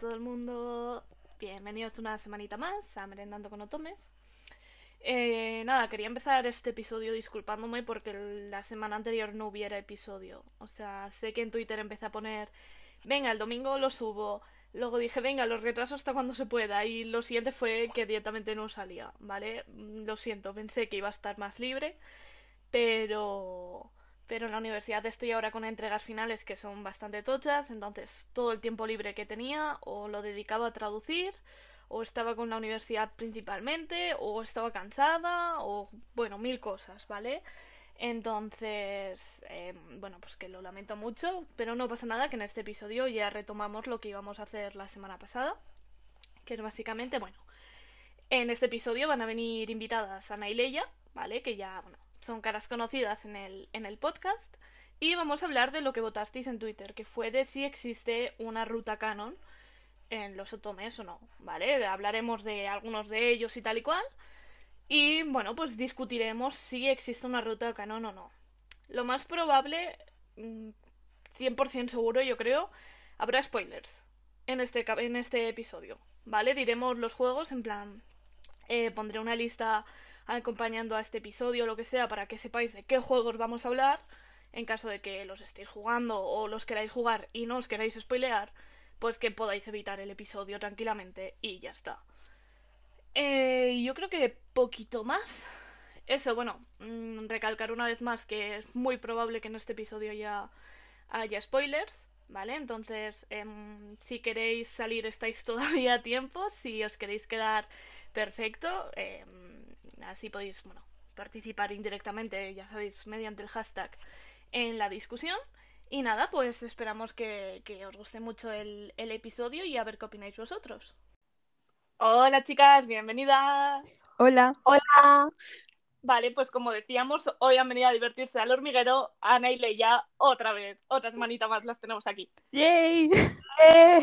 todo el mundo. Bienvenidos una semanita más a Merendando con Otomes. Eh, nada, quería empezar este episodio disculpándome porque la semana anterior no hubiera episodio. O sea, sé que en Twitter empecé a poner, venga, el domingo lo subo. Luego dije, venga, los retraso hasta cuando se pueda. Y lo siguiente fue que directamente no salía, ¿vale? Mm, lo siento, pensé que iba a estar más libre. Pero pero en la universidad estoy ahora con entregas finales que son bastante tochas, entonces todo el tiempo libre que tenía o lo dedicaba a traducir, o estaba con la universidad principalmente, o estaba cansada, o bueno, mil cosas, ¿vale? Entonces, em, bueno, pues que lo lamento mucho, pero no pasa nada que en este episodio ya retomamos lo que íbamos a hacer la semana pasada, que es básicamente, bueno, en este episodio van a venir invitadas Ana y Leia, ¿vale? Que ya, bueno, son caras conocidas en el, en el podcast. Y vamos a hablar de lo que votasteis en Twitter, que fue de si existe una ruta canon en los otomes o no, ¿vale? Hablaremos de algunos de ellos y tal y cual. Y bueno, pues discutiremos si existe una ruta canon o no. Lo más probable, 100% mm, seguro yo creo, habrá spoilers en este, en este episodio, ¿vale? Diremos los juegos en plan... Eh, pondré una lista acompañando a este episodio o lo que sea para que sepáis de qué juegos vamos a hablar. En caso de que los estéis jugando o los queráis jugar y no os queráis spoilear, pues que podáis evitar el episodio tranquilamente y ya está. Eh, yo creo que poquito más. Eso, bueno, mm, recalcar una vez más que es muy probable que en este episodio ya haya spoilers, ¿vale? Entonces, em, si queréis salir estáis todavía a tiempo, si os queréis quedar perfecto, em, Así podéis, bueno, participar indirectamente, ya sabéis, mediante el hashtag en la discusión. Y nada, pues esperamos que, os guste mucho el, episodio y a ver qué opináis vosotros. Hola chicas, bienvenidas. Hola. Hola. Vale, pues como decíamos, hoy han venido a divertirse al hormiguero Ana y Leia otra vez. Otra semanita más las tenemos aquí. ¡Yay! Eh,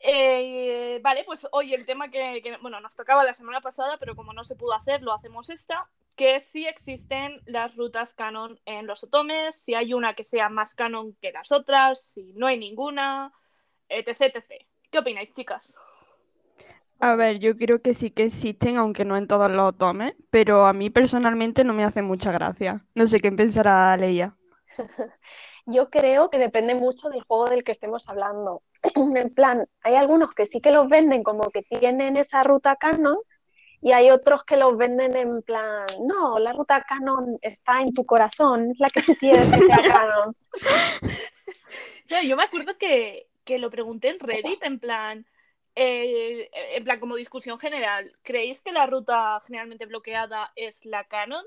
eh, vale, pues hoy el tema que, bueno, nos tocaba la semana pasada, pero como no se pudo hacer, lo hacemos esta, que es si existen las rutas canon en los otomes, si hay una que sea más canon que las otras, si no hay ninguna, etc, etc. ¿Qué opináis, chicas? A ver, yo creo que sí que existen, aunque no en todos los otomes, pero a mí personalmente no me hace mucha gracia. No sé qué pensará Leia. Yo creo que depende mucho del juego del que estemos hablando. en plan, hay algunos que sí que los venden como que tienen esa ruta canon y hay otros que los venden en plan, no, la ruta canon está en tu corazón, es la que tú quieres que canon. yo me acuerdo que, lo pregunté en Reddit, en plan, eh, en plan como discusión general, ¿creéis que la ruta generalmente bloqueada es la canon?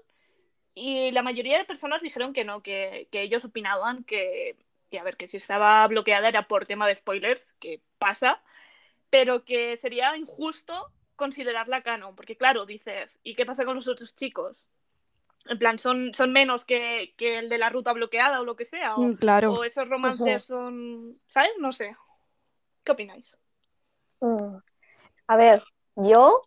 Y la mayoría de personas dijeron que no, que, ellos opinaban que, a ver, que si estaba bloqueada era por tema de spoilers, que pasa, pero que sería injusto considerarla canon, porque claro, dices, ¿y qué pasa con los otros chicos? En plan, ¿son, son menos que, el de la ruta bloqueada o lo que sea? O, mm, claro. o esos romances son, ¿sabes? No sé. ¿Qué opináis? Mm. A ver, yo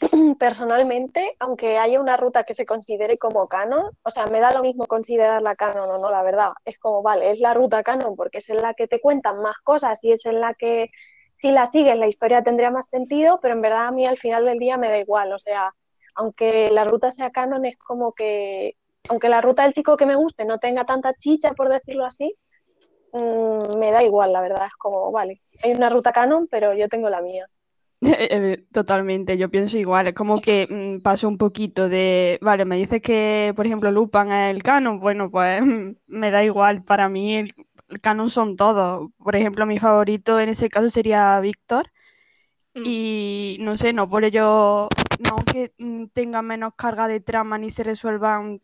personalmente, aunque haya una ruta que se considere como canon, o sea, me da lo mismo considerarla canon o no, la verdad. Es como, vale, es la ruta canon porque es en la que te cuentan más cosas y es en la que si la sigues la historia tendría más sentido, pero en verdad a mí al final del día me da igual. O sea, aunque la ruta sea canon, es como que, aunque la ruta del chico que me guste no tenga tanta chicha, por decirlo así, mm, me da igual, la verdad. Es como, vale, hay una ruta canon, pero yo tengo la mía. Totalmente, yo pienso igual, es como que mm, paso un poquito de, vale, me dice que, por ejemplo, Lupan es el canon, bueno, pues me da igual, para mí el, canon son todos, por ejemplo, mi favorito en ese caso sería Víctor, mm. y no sé, no por ello, no que mm, tenga menos carga de trama ni se resuelvan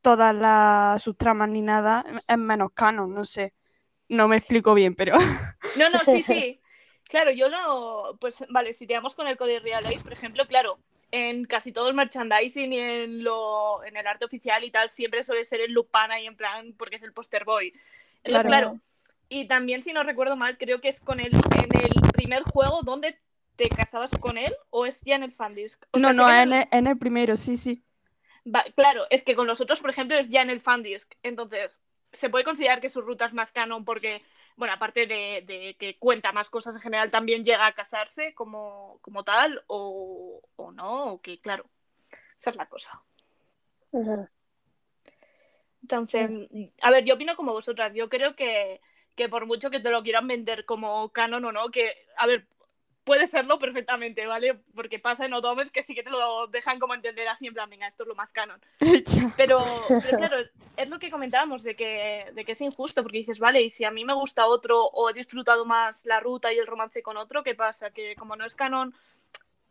todas las, sus tramas ni nada, es menos canon, no sé, no me explico bien, pero... No, no, sí, sí. Claro, yo no. Pues vale, si tiramos con el Code Realize, por ejemplo, claro, en casi todo el merchandising y en, lo, en el arte oficial y tal, siempre suele ser el Lupana y en plan, porque es el poster boy. Entonces, claro. Y también, si no recuerdo mal, creo que es con él en el primer juego donde te casabas con él o es ya en el fandisk. no, no, en el, en el, primero, sí, sí. claro, es que con los otros, por ejemplo, es ya en el fandisk. Entonces, se puede considerar que su ruta es más canon porque, bueno, aparte de, de que cuenta más cosas en general, también llega a casarse como, como tal, o, o no, o que, claro, esa es la cosa. Entonces, a ver, yo opino como vosotras. Yo creo que, que por mucho que te lo quieran vender como canon o no, que, a ver, puede serlo perfectamente, ¿vale? Porque pasa en Otomes que sí que te lo dejan como entender así, en plan, venga, esto es lo más canon. Pero, pero claro, es lo que comentábamos, de que, de que es injusto, porque dices, vale, y si a mí me gusta otro o he disfrutado más la ruta y el romance con otro, ¿qué pasa? Que como no es canon,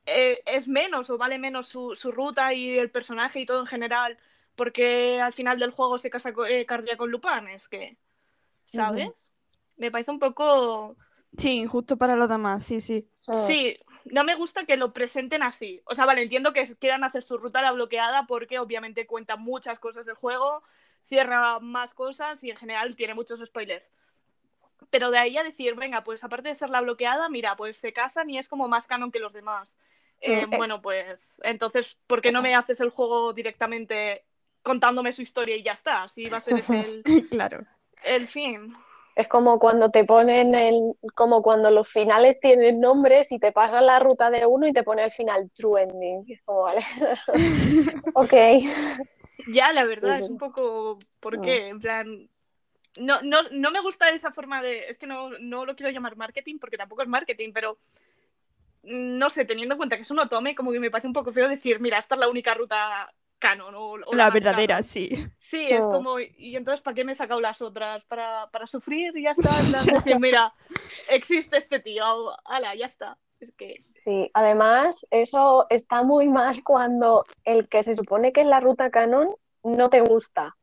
eh, es menos o vale menos su, su ruta y el personaje y todo en general, porque al final del juego se casa co- eh, Cardia con Lupin, es que, ¿sabes? Me parece un poco... Sí, justo para los demás, sí, sí. Sí, no me gusta que lo presenten así. O sea, vale, entiendo que quieran hacer su ruta a la bloqueada porque obviamente cuenta muchas cosas del juego, cierra más cosas y en general tiene muchos spoilers. Pero de ahí a decir, venga, pues aparte de ser la bloqueada, mira, pues se casan y es como más canon que los demás. Eh, Mm, eh. bueno, pues entonces, ¿por qué no me haces el juego directamente contándome su historia y ya está? Así va a ser ese el, claro. el fin. Es como cuando te ponen el, como cuando los finales tienen nombres y te pasan la ruta de uno y te pone el final True Ending. Es como, vale. ok. Ya, la verdad, es un poco. ¿Por Mm. qué? En plan. No, no, no me gusta esa forma de. Es que no, no lo quiero llamar marketing porque tampoco es marketing, pero. mm, No sé, teniendo en cuenta que es un otome, como que me parece un poco feo decir, mira, esta es la única ruta canon. O, o La verdadera, canon. sí. Sí, es Mm. como. Y entonces, ¿para qué me he sacado las otras? ¿Para, para sufrir y ya está? Decir, mira, existe este tío, ala, ya está. Es que. Sí, además, eso está muy mal cuando el que se supone que es la ruta canon no te gusta.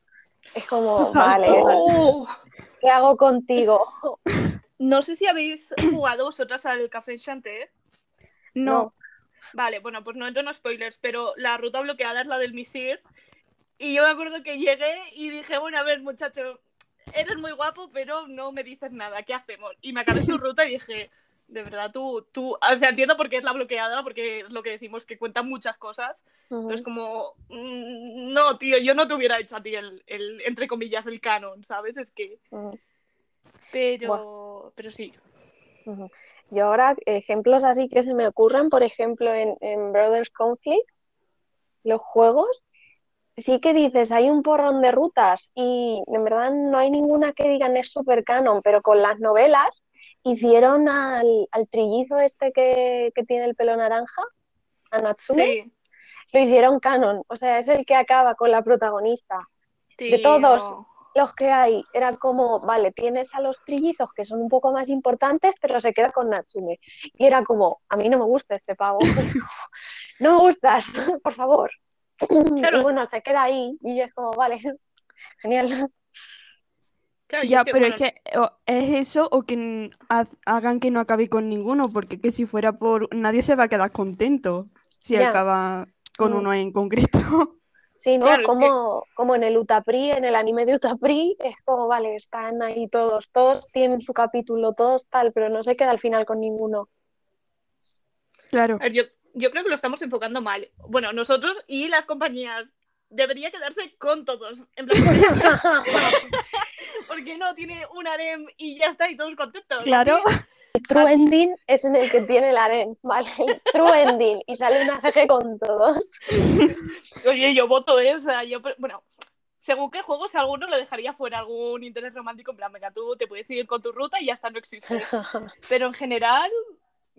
Es como, vale, ¡Oh! ¿qué hago contigo? No sé si habéis jugado vosotras al Café Enchanté. No, Vale, bueno, pues no entro en spoilers, pero la ruta bloqueada es la del Misir. Y yo me acuerdo que llegué y dije, bueno, a ver, muchacho, eres muy guapo, pero no me dices nada, ¿qué hacemos? Y me acabé su ruta y dije, de verdad, tú, tú, o sea, entiendo por qué es la bloqueada, porque es lo que decimos, que cuenta muchas cosas. Entonces, como, mm, no, tío, yo no te hubiera hecho a ti el, el, entre comillas, el canon, ¿sabes? Es que, pero, pero sí. Yo ahora, ejemplos así que se me ocurren, por ejemplo, en, en Brothers Conflict, los juegos, sí que dices, hay un porrón de rutas y en verdad no hay ninguna que digan es super canon, pero con las novelas hicieron al, al trillizo este que, que tiene el pelo naranja, a Natsume, Sí. lo hicieron canon, o sea, es el que acaba con la protagonista. De todos. Los que hay, era como, vale, tienes a los trillizos que son un poco más importantes, pero se queda con Natsume. Y era como, a mí no me gusta este pavo. no me gustas, por favor. Claro. Y bueno, se queda ahí y es como, vale, genial. Claro, ya, es que, pero bueno, es que o es eso o que haz- hagan que no acabe con ninguno, porque que si fuera por... Nadie se va a quedar contento si Ya. acaba con Mm. uno en concreto. Sí, ¿no? Claro, es como, como en el Utapri, en el anime de Utapri, es como, vale, están ahí todos, todos tienen su capítulo, todos tal, pero no se queda al final con ninguno. Claro. A ver, yo, yo creo que lo estamos enfocando mal. Bueno, nosotros y las compañías. Debería quedarse con todos. En plan, ¿por qué no tiene un harem y ya está y todos contentos? Claro. Así, El True Ending es en el que tiene el aren, ¿vale? El True Ending y sale una CG con todos. Oye, yo voto, ¿eh? O sea, yo, bueno, según qué juegos, a alguno le dejaría fuera algún interés romántico. En plan, venga, tú te puedes ir con tu ruta y ya está, no existe. Pero en general,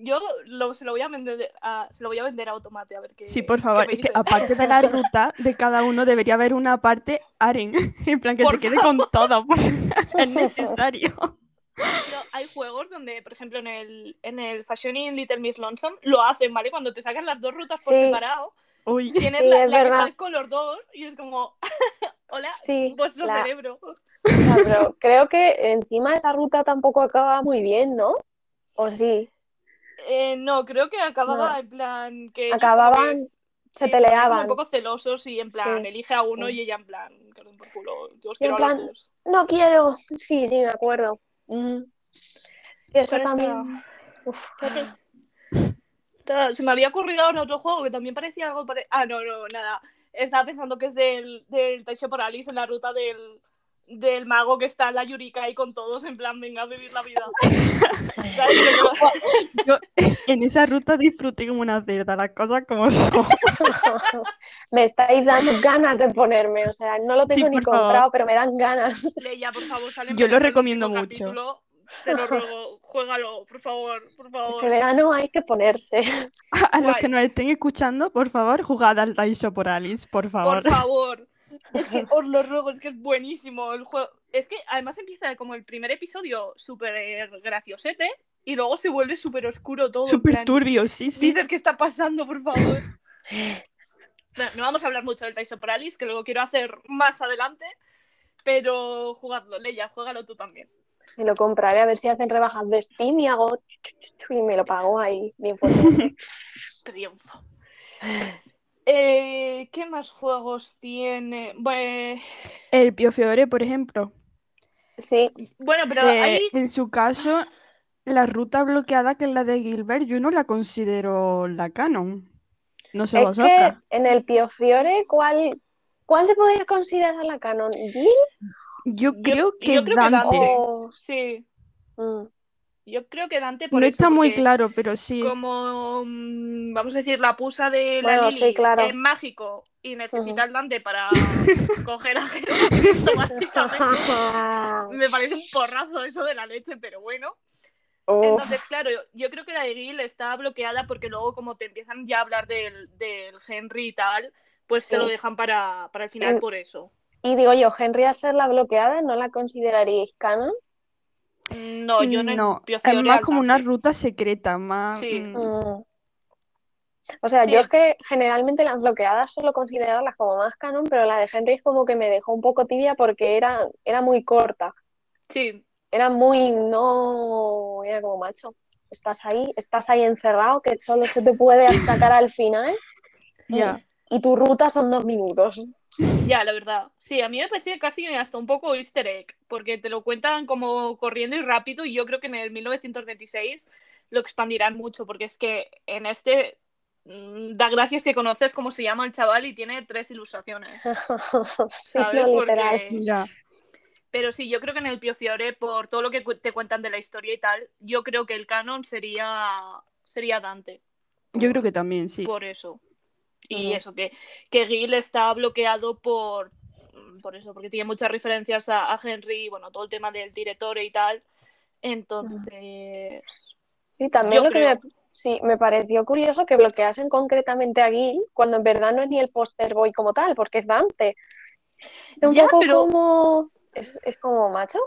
yo lo, se, lo voy a vender a, se lo voy a vender a Automate, a ver qué. Sí, por favor, es que aparte de la ruta de cada uno debería haber una parte Aren, en plan que Por se quede con todo, es necesario. Pero hay juegos donde, por ejemplo, en el, en el Fashioning Little Miss Lonesome lo hacen, ¿vale? Cuando te sacan las dos rutas por Sí. separado, Uy, tienes Sí, la, la con los dos y es como, hola, Sí, vuestro la- cerebro. Ya, pero creo que encima esa ruta tampoco acaba muy bien, ¿no? ¿O sí? Eh, no, creo que acababa No. en plan que Acababan, se sí, peleaban. un poco celosos y en plan Sí. elige a uno Sí. y ella en plan, que por culo, yo os Y en a plan, los. No quiero. Sí, sí, me acuerdo. Mm. Sí, eso ¿Cuál también. Se me había ocurrido ahora otro juego que también parecía algo. Ah, no, no, nada. Estaba pensando que es del, del Taisho Paralis en la ruta del, del mago que está en la Yurika ahí con todos, en plan, venga a vivir la vida. Yo en esa ruta disfruté como una cerda, las cosas como son. Me estáis dando ganas de ponerme, o sea, no lo Sí, tengo ni favor. comprado, pero me dan ganas. Leia, por favor, sale Yo lo recomiendo mucho. capítulo. Te lo ruego, juégalo, por favor, por favor. Este verano hay que ponerse. A los que nos estén escuchando, por favor, jugad al Taisho por Alice, por favor. Por favor. Es que os lo ruego, es que es buenísimo el juego. Es que además empieza como el primer episodio súper graciosete y luego se vuelve súper oscuro todo. Súper turbio, sí, sí. Dices, ¿qué está pasando, por favor? Bueno, no vamos a hablar mucho del Tyson Paralysis, que luego quiero hacer más adelante, pero jugadlo, Leia, juégalo tú también. Me lo compraré a ver si hacen rebajas de Steam y hago y me lo pago ahí bien fuerte. Triunfo. Eh, ¿Qué más juegos tiene? Bue- El Pio Fiore, por ejemplo, Sí, Bueno, pero eh, ahí en su caso, la ruta bloqueada, que es la de Gilbert, yo no la considero la canon. No sé es vosotras. que en el Pio Fiore, ¿cuál, ¿cuál se podría considerar la canon? ¿Gil Yo yo- creo que yo creo que Dante. Dante. o...? sí, Mm, yo creo que Dante por No eso, está muy claro, pero sí. Como, mm, vamos a decir, la pusa de la Bueno, sí, claro. es mágico y necesita el Dante para coger a Jesucristo, básicamente. Me parece un porrazo eso de la leche, pero bueno. Uf, Entonces, claro, yo creo que la de Gil está bloqueada porque luego como te empiezan ya a hablar del, del Henry y tal, pues te Sí. lo dejan para, para el final En- por eso. Y digo yo, Henry a ser la bloqueada, ¿no la consideraríais canon? No, yo no, No, yo es más como una ruta secreta, más... Sí. mm, Mm. O sea, Sí. yo es que generalmente las bloqueadas suelo considerarlas como más canon, pero la de Henry es como que me dejó un poco tibia porque era, era muy corta. Sí, Era muy, no, era como macho. Estás ahí, estás ahí encerrado, que solo se te puede sacar al final ya. y tu ruta son dos minutos. Ya, la verdad. Sí, a mí me parecía casi hasta un poco easter egg, porque te lo cuentan como corriendo y rápido y yo creo que en el 1926 lo expandirán mucho, porque es que en este mm, da gracias que conoces cómo se llama el chaval y tiene tres ilustraciones. Sí, ¿Sabes? no, literal. Porque- Ya. Pero sí, yo creo que en el Pio Fiore, por todo lo que cu- te cuentan de la historia y tal, yo creo que el canon sería, sería Dante. Yo creo que también, sí. Por eso. Y eso, que, que Gil está bloqueado por, por eso, porque tiene muchas referencias a, a Henry, bueno, todo el tema del director y tal. Entonces, Sí, también lo que me, sí, me pareció curioso que bloqueasen concretamente a Gil cuando en verdad no es ni el poster boy como tal, porque es Dante. Es un Ya, poco pero- como, es, es como macho.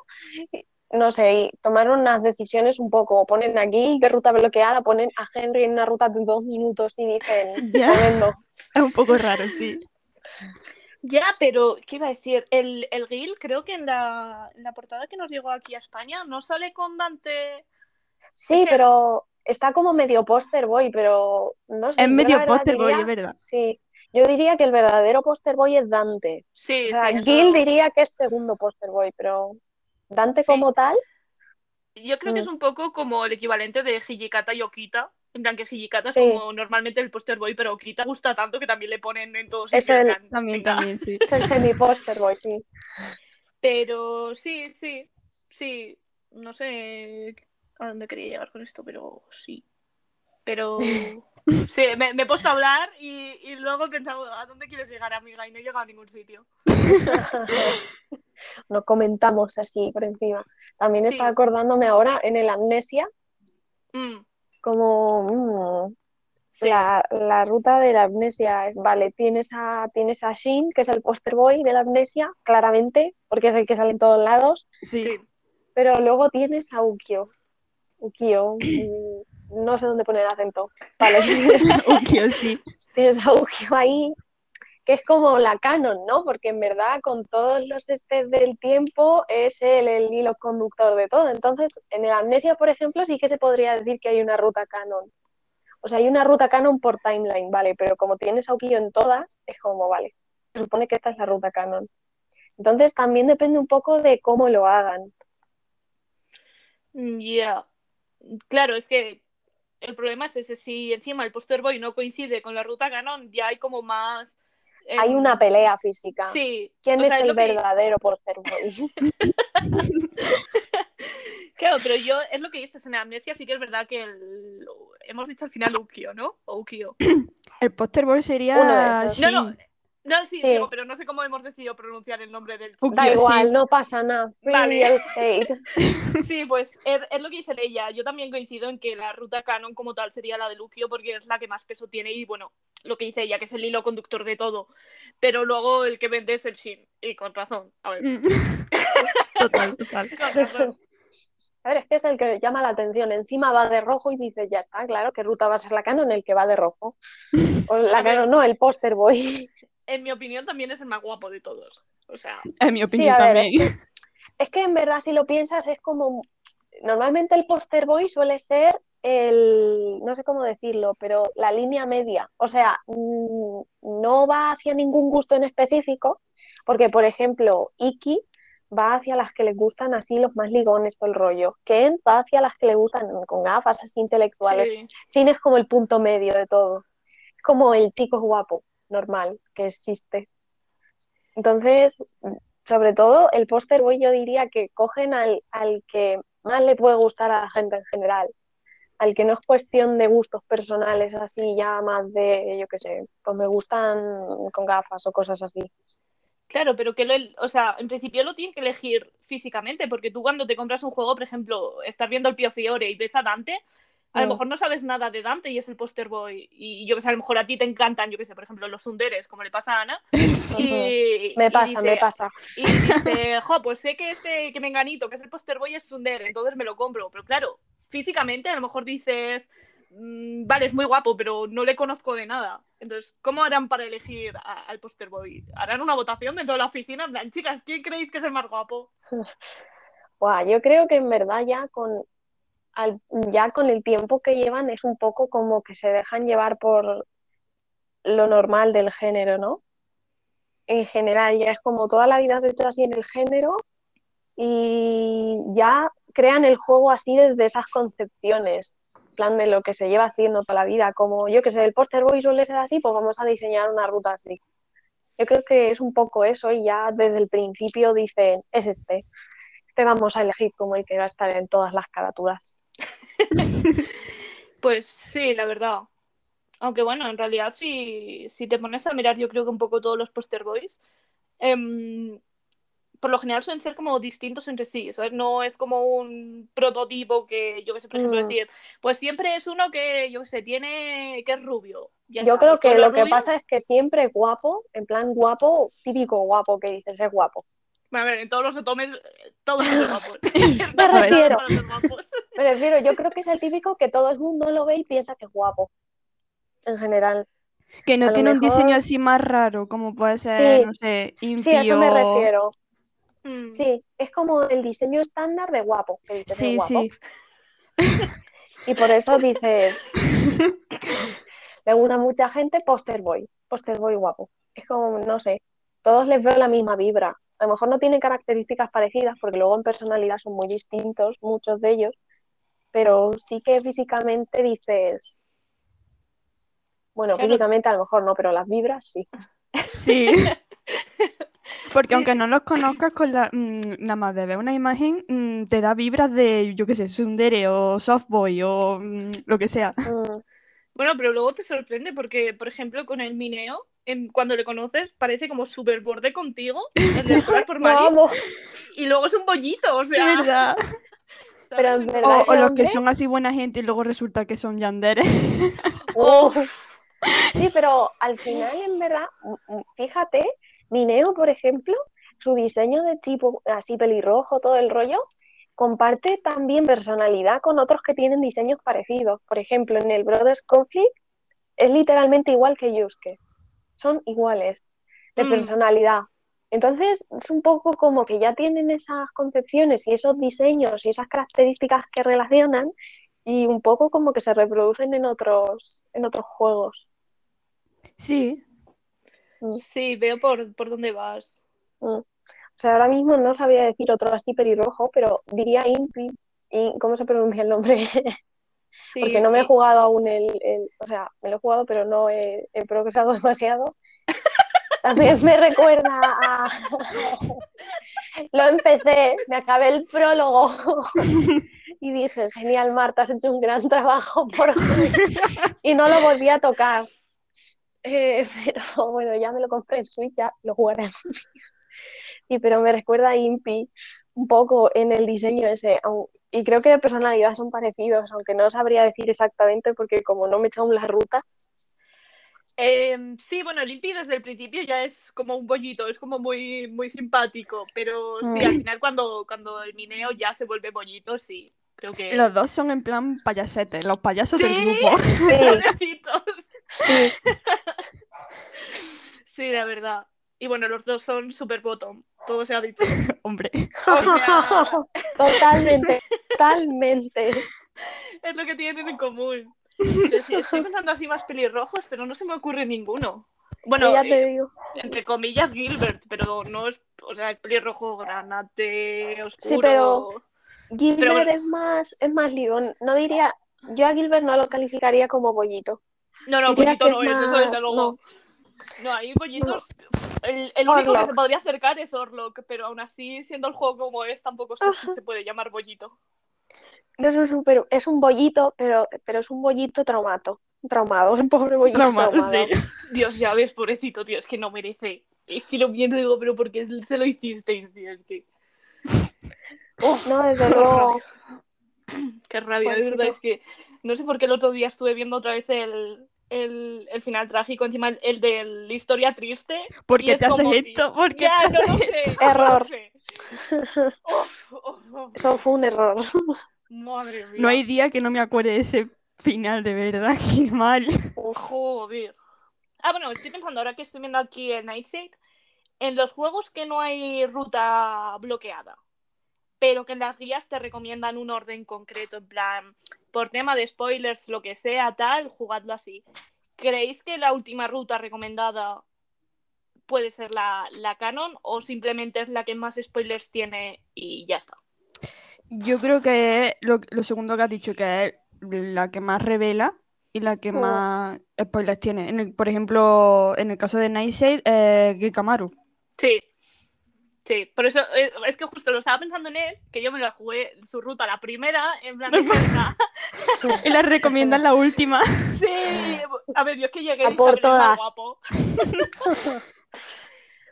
No sé, y tomaron unas decisiones un poco, ponen a Gil de ruta bloqueada, ponen a Henry en una ruta de dos minutos y dicen, Ya. Es un poco raro, sí. ya, pero, ¿qué iba a decir? El, el Gil, creo que en la, en la portada que nos llegó aquí a España, no sale con Dante. Sí, Es que- pero está como medio poster boy, pero no sé. Es medio poster boy, es verdad. Sí, yo diría que el verdadero poster boy es Dante. Sí, O sea, sí, eso- Gil diría que es segundo poster boy, pero Dante Sí. como tal, Yo creo que Mm. es un poco como el equivalente de Hijikata y Okita. En plan que Hijikata Sí. es como normalmente el poster boy, pero Okita gusta tanto que también le ponen en todos Es sitios, en el- plan, También, también, sí. es el semi-poster boy, sí. Pero sí, sí, sí. No sé a dónde quería llegar con esto, pero sí. Pero sí, me, me he puesto a hablar y, y luego he pensado, ¿a dónde quieres llegar, amiga? Y no he llegado a ningún sitio. Lo comentamos así por encima. También Sí. estaba acordándome ahora en el Amnesia, Mm, como mm, sí, la, la ruta de la Amnesia. Vale, tienes a, tienes a Shin, que es el poster boy de la Amnesia, claramente, porque es el que sale en todos lados, Sí. pero luego tienes a Ukio. Ukio, no sé dónde poner el acento. Vale. Ukio, sí. tienes a Ukio ahí, que es como la canon, ¿no? Porque en verdad con todos los estés del tiempo es él el hilo conductor de todo. Entonces, en el Amnesia, por ejemplo, sí que se podría decir que hay una ruta canon. O sea, hay una ruta canon por timeline, ¿vale? Pero como tienes a en todas, es como, vale, se supone que esta es la ruta canon. Entonces, también depende un poco de cómo lo hagan. Mm, Ya. Claro, es que el problema es ese. Si encima el poster boy no coincide con la ruta canon, ya hay como más hay una pelea física. Sí. ¿Quién o es sea, el lo que- verdadero Poster Boy? Claro, pero yo, es lo que dices en Amnesia, sí que es verdad que el- hemos dicho al final Ukio, ¿no? O Ukio. El póster boy sería. Uno de esos. No, no, no, sí, Sí. digo, pero no sé cómo hemos decidido pronunciar el nombre del chico. Ukio. Da sí. igual, no pasa nada. Vale. Sí, pues es, es lo que dice ella. Yo también coincido en que la ruta canon como tal sería la de Lucio porque es la que más peso tiene y bueno, lo que dice ella, que es el hilo conductor de todo. Pero luego el que vende es el Shin. Y con razón. A ver, Mm. total, total. con razón. A ver, es que es el que llama la atención. Encima va de rojo y dices, ya está, claro, ¿qué ruta va a ser la canon? El que va de rojo. O la canon, no, el Poster Boy. En mi opinión también es el más guapo de todos. O sea, En mi opinión a ver, también. Es que en verdad, si lo piensas, es como. Normalmente el Poster Boy suele ser el. No sé cómo decirlo, pero la línea media. O sea, mm, no va hacia ningún gusto en específico, porque, por ejemplo, Iki va hacia las que les gustan así los más ligones, todo el rollo. Ken va hacia las que le gustan con gafas así intelectuales. sí. Sin es como el punto medio de todo. Es como el chico guapo, normal, que existe. Entonces, sobre todo, el póster boy yo diría que cogen al, al que más le puede gustar a la gente en general. Al que no es cuestión de gustos personales, así ya más de, yo qué sé, pues me gustan con gafas o cosas así. Claro, pero que lo, o sea, en principio lo tienen que elegir físicamente, porque tú cuando te compras un juego, por ejemplo, estás viendo el Pio Fiore y ves a Dante, a lo mejor no sabes nada de Dante y es el poster boy. Y yo que sé, a lo mejor a ti te encantan, yo que sé, por ejemplo, los sunderes, como le pasa a Ana. Y, Me y pasa, dice- me pasa. Y dice, jo, pues sé que este que me enganito, que es el poster boy, es Sundere, entonces me lo compro. Pero claro, físicamente a lo mejor dices, "Mm, vale, es muy guapo, pero no le conozco de nada. Entonces, ¿cómo harán para elegir a- al poster boy? ¿Harán una votación dentro de la oficina? En plan, chicas, ¿quién creéis que es el más guapo? Buah, yo creo que en verdad ya con, ya con el tiempo que llevan es un poco como que se dejan llevar por lo normal del género, ¿no? En general, ya es como toda la vida has hecho así en el género y ya crean el juego así desde esas concepciones, plan de lo que se lleva haciendo toda la vida, como yo que sé, el poster boy suele ser así, pues vamos a diseñar una ruta así. Yo creo que es un poco eso y ya desde el principio dicen, es este, este vamos a elegir como el que va a estar en todas las caraturas. Pues sí, la verdad. Aunque bueno, en realidad si, si te pones a mirar yo creo que un poco todos los poster boys, em, por lo general suelen ser como distintos entre sí, ¿sabes? No es como un prototipo que yo que sé, por ejemplo, Mm. decir, pues siempre es uno que, yo que sé, tiene, que es rubio. Ya Yo está, creo pues que lo que pasa es que siempre es guapo, en plan guapo, típico guapo que dices, es guapo. A ver, en todos los otomes, eh, todos son guapos. Me refiero. Me refiero, yo creo que es el típico que todo el mundo lo ve y piensa que es guapo. En general. Que no tiene un diseño así más raro, como puede ser, Sí. no sé, Sí, a eso me impío. refiero. Mm. Sí, es como el diseño estándar de guapo, que Sí, guapo. sí. Y por eso dices, le gusta a mucha gente poster boy, poster boy guapo. Es como, no sé, todos les veo la misma vibra. A lo mejor no tienen características parecidas, porque luego en personalidad son muy distintos, muchos de ellos, pero sí que físicamente dices, bueno, Claro. físicamente a lo mejor no, pero las vibras sí. Sí. Porque Sí. aunque no los conozcas con la, mm, nada más de ver una imagen, mm, te da vibras de, yo qué sé, Sundere o Softboy o mm, lo que sea. Mm, Bueno, pero luego te sorprende porque, por ejemplo, con el Mineo, cuando le conoces, parece como súper borde contigo, por y luego es un bollito, o sea. ¿Verdad? verdad O, los hombre- que son así buena gente y luego resulta que son yanderes. Oh. Sí, pero al final, en verdad, mm, mm, fíjate, Mineo, por ejemplo, su diseño de tipo así pelirrojo, todo el rollo, comparte también personalidad con otros que tienen diseños parecidos. Por ejemplo, en el Brothers Conflict es literalmente igual que Yusuke. Son iguales de Mm. personalidad. Entonces, es un poco como que ya tienen esas concepciones y esos diseños y esas características que relacionan y un poco como que se reproducen en otros, en otros juegos. Sí. Sí, veo por, por dónde vas. Mm. O sea, ahora mismo no sabía decir otro así pelirrojo, pero diría Impi. ¿Cómo se pronuncia el nombre? Sí, Porque no me he jugado aún el, el- O sea, me lo he jugado, pero no he, he progresado demasiado. También me recuerda a... Lo empecé, me acabé el prólogo y dije, genial Marta, has hecho un gran trabajo por hoy. Y no lo volví a tocar. Eh, pero bueno, ya me lo compré en Switch, ya lo jugaré. Y pero me recuerda a Impi un poco en el diseño ese. Y creo que de personalidad son parecidos, aunque no sabría decir exactamente porque como no me he echado la ruta. Em, sí, bueno, el Impi desde el principio ya es como un bollito, es como muy, muy simpático, pero sí, Mm. al final cuando, cuando el mineo ya se vuelve bollito, sí, creo que... Los dos son en plan payasetes, los payasos del grupo. Sí, Pobrecitos. sí, Sí, la verdad. Y bueno, los dos son super bottom, todo se ha dicho. Hombre. O sea, totalmente, totalmente. es lo que tienen en común. Estoy pensando así más pelirrojos, pero no se me ocurre ninguno. Bueno, Y ya te eh, digo. entre comillas Gilbert, pero no es, o sea, es pelirrojo granate, oscuro. Sí, pero- Gilbert Pero- es más, es más lidón. No diría, yo a Gilbert no lo calificaría como bollito. No, no, diría bollito no es es, eso desde luego. No, hay bollitos. El, el único que se podría acercar es Orlok, pero aún así, siendo el juego como es, tampoco sé si se puede llamar bollito. Es un, super- es un bollito, pero, pero es un bollito traumato. Traumado, un pobre bollito Trauma, traumado. sí. Dios, ya ves, pobrecito, tío, es que no merece. Es que lo viendo digo, pero ¿por qué se lo hicisteis, tío? Es que... No, desde luego. Qué rabia, de verdad, es que no sé por qué el otro día estuve viendo otra vez el, el, el final trágico, encima el, el de la historia triste. ¿Por qué te haces esto? ¿Por qué Ya, te no lo haces sé. Error. Uf, uf, uf. Eso fue un error. Madre mía. No hay día que no me acuerde de ese final, de verdad, qué mal. Joder. Ah, bueno, estoy pensando ahora que estoy viendo aquí el Nightshade. En los juegos que no hay ruta bloqueada, pero que en las guías te recomiendan un orden concreto, en plan, por tema de spoilers, lo que sea, tal, jugadlo así. ¿Creéis que la última ruta recomendada puede ser la, la canon o simplemente es la que más spoilers tiene y ya está? Yo creo que es lo, lo segundo que has dicho, que es la que más revela y la que Oh. más spoilers tiene. En el- por ejemplo, en el caso de Nightshade, eh, Gekamaru. Sí. Sí, por eso eh, es que justo lo estaba pensando en él, que yo me la jugué su ruta la primera, en plan. Y la recomiendan la última. Sí, a ver, yo es que llegué A y por "A ver, es más todas". guapo.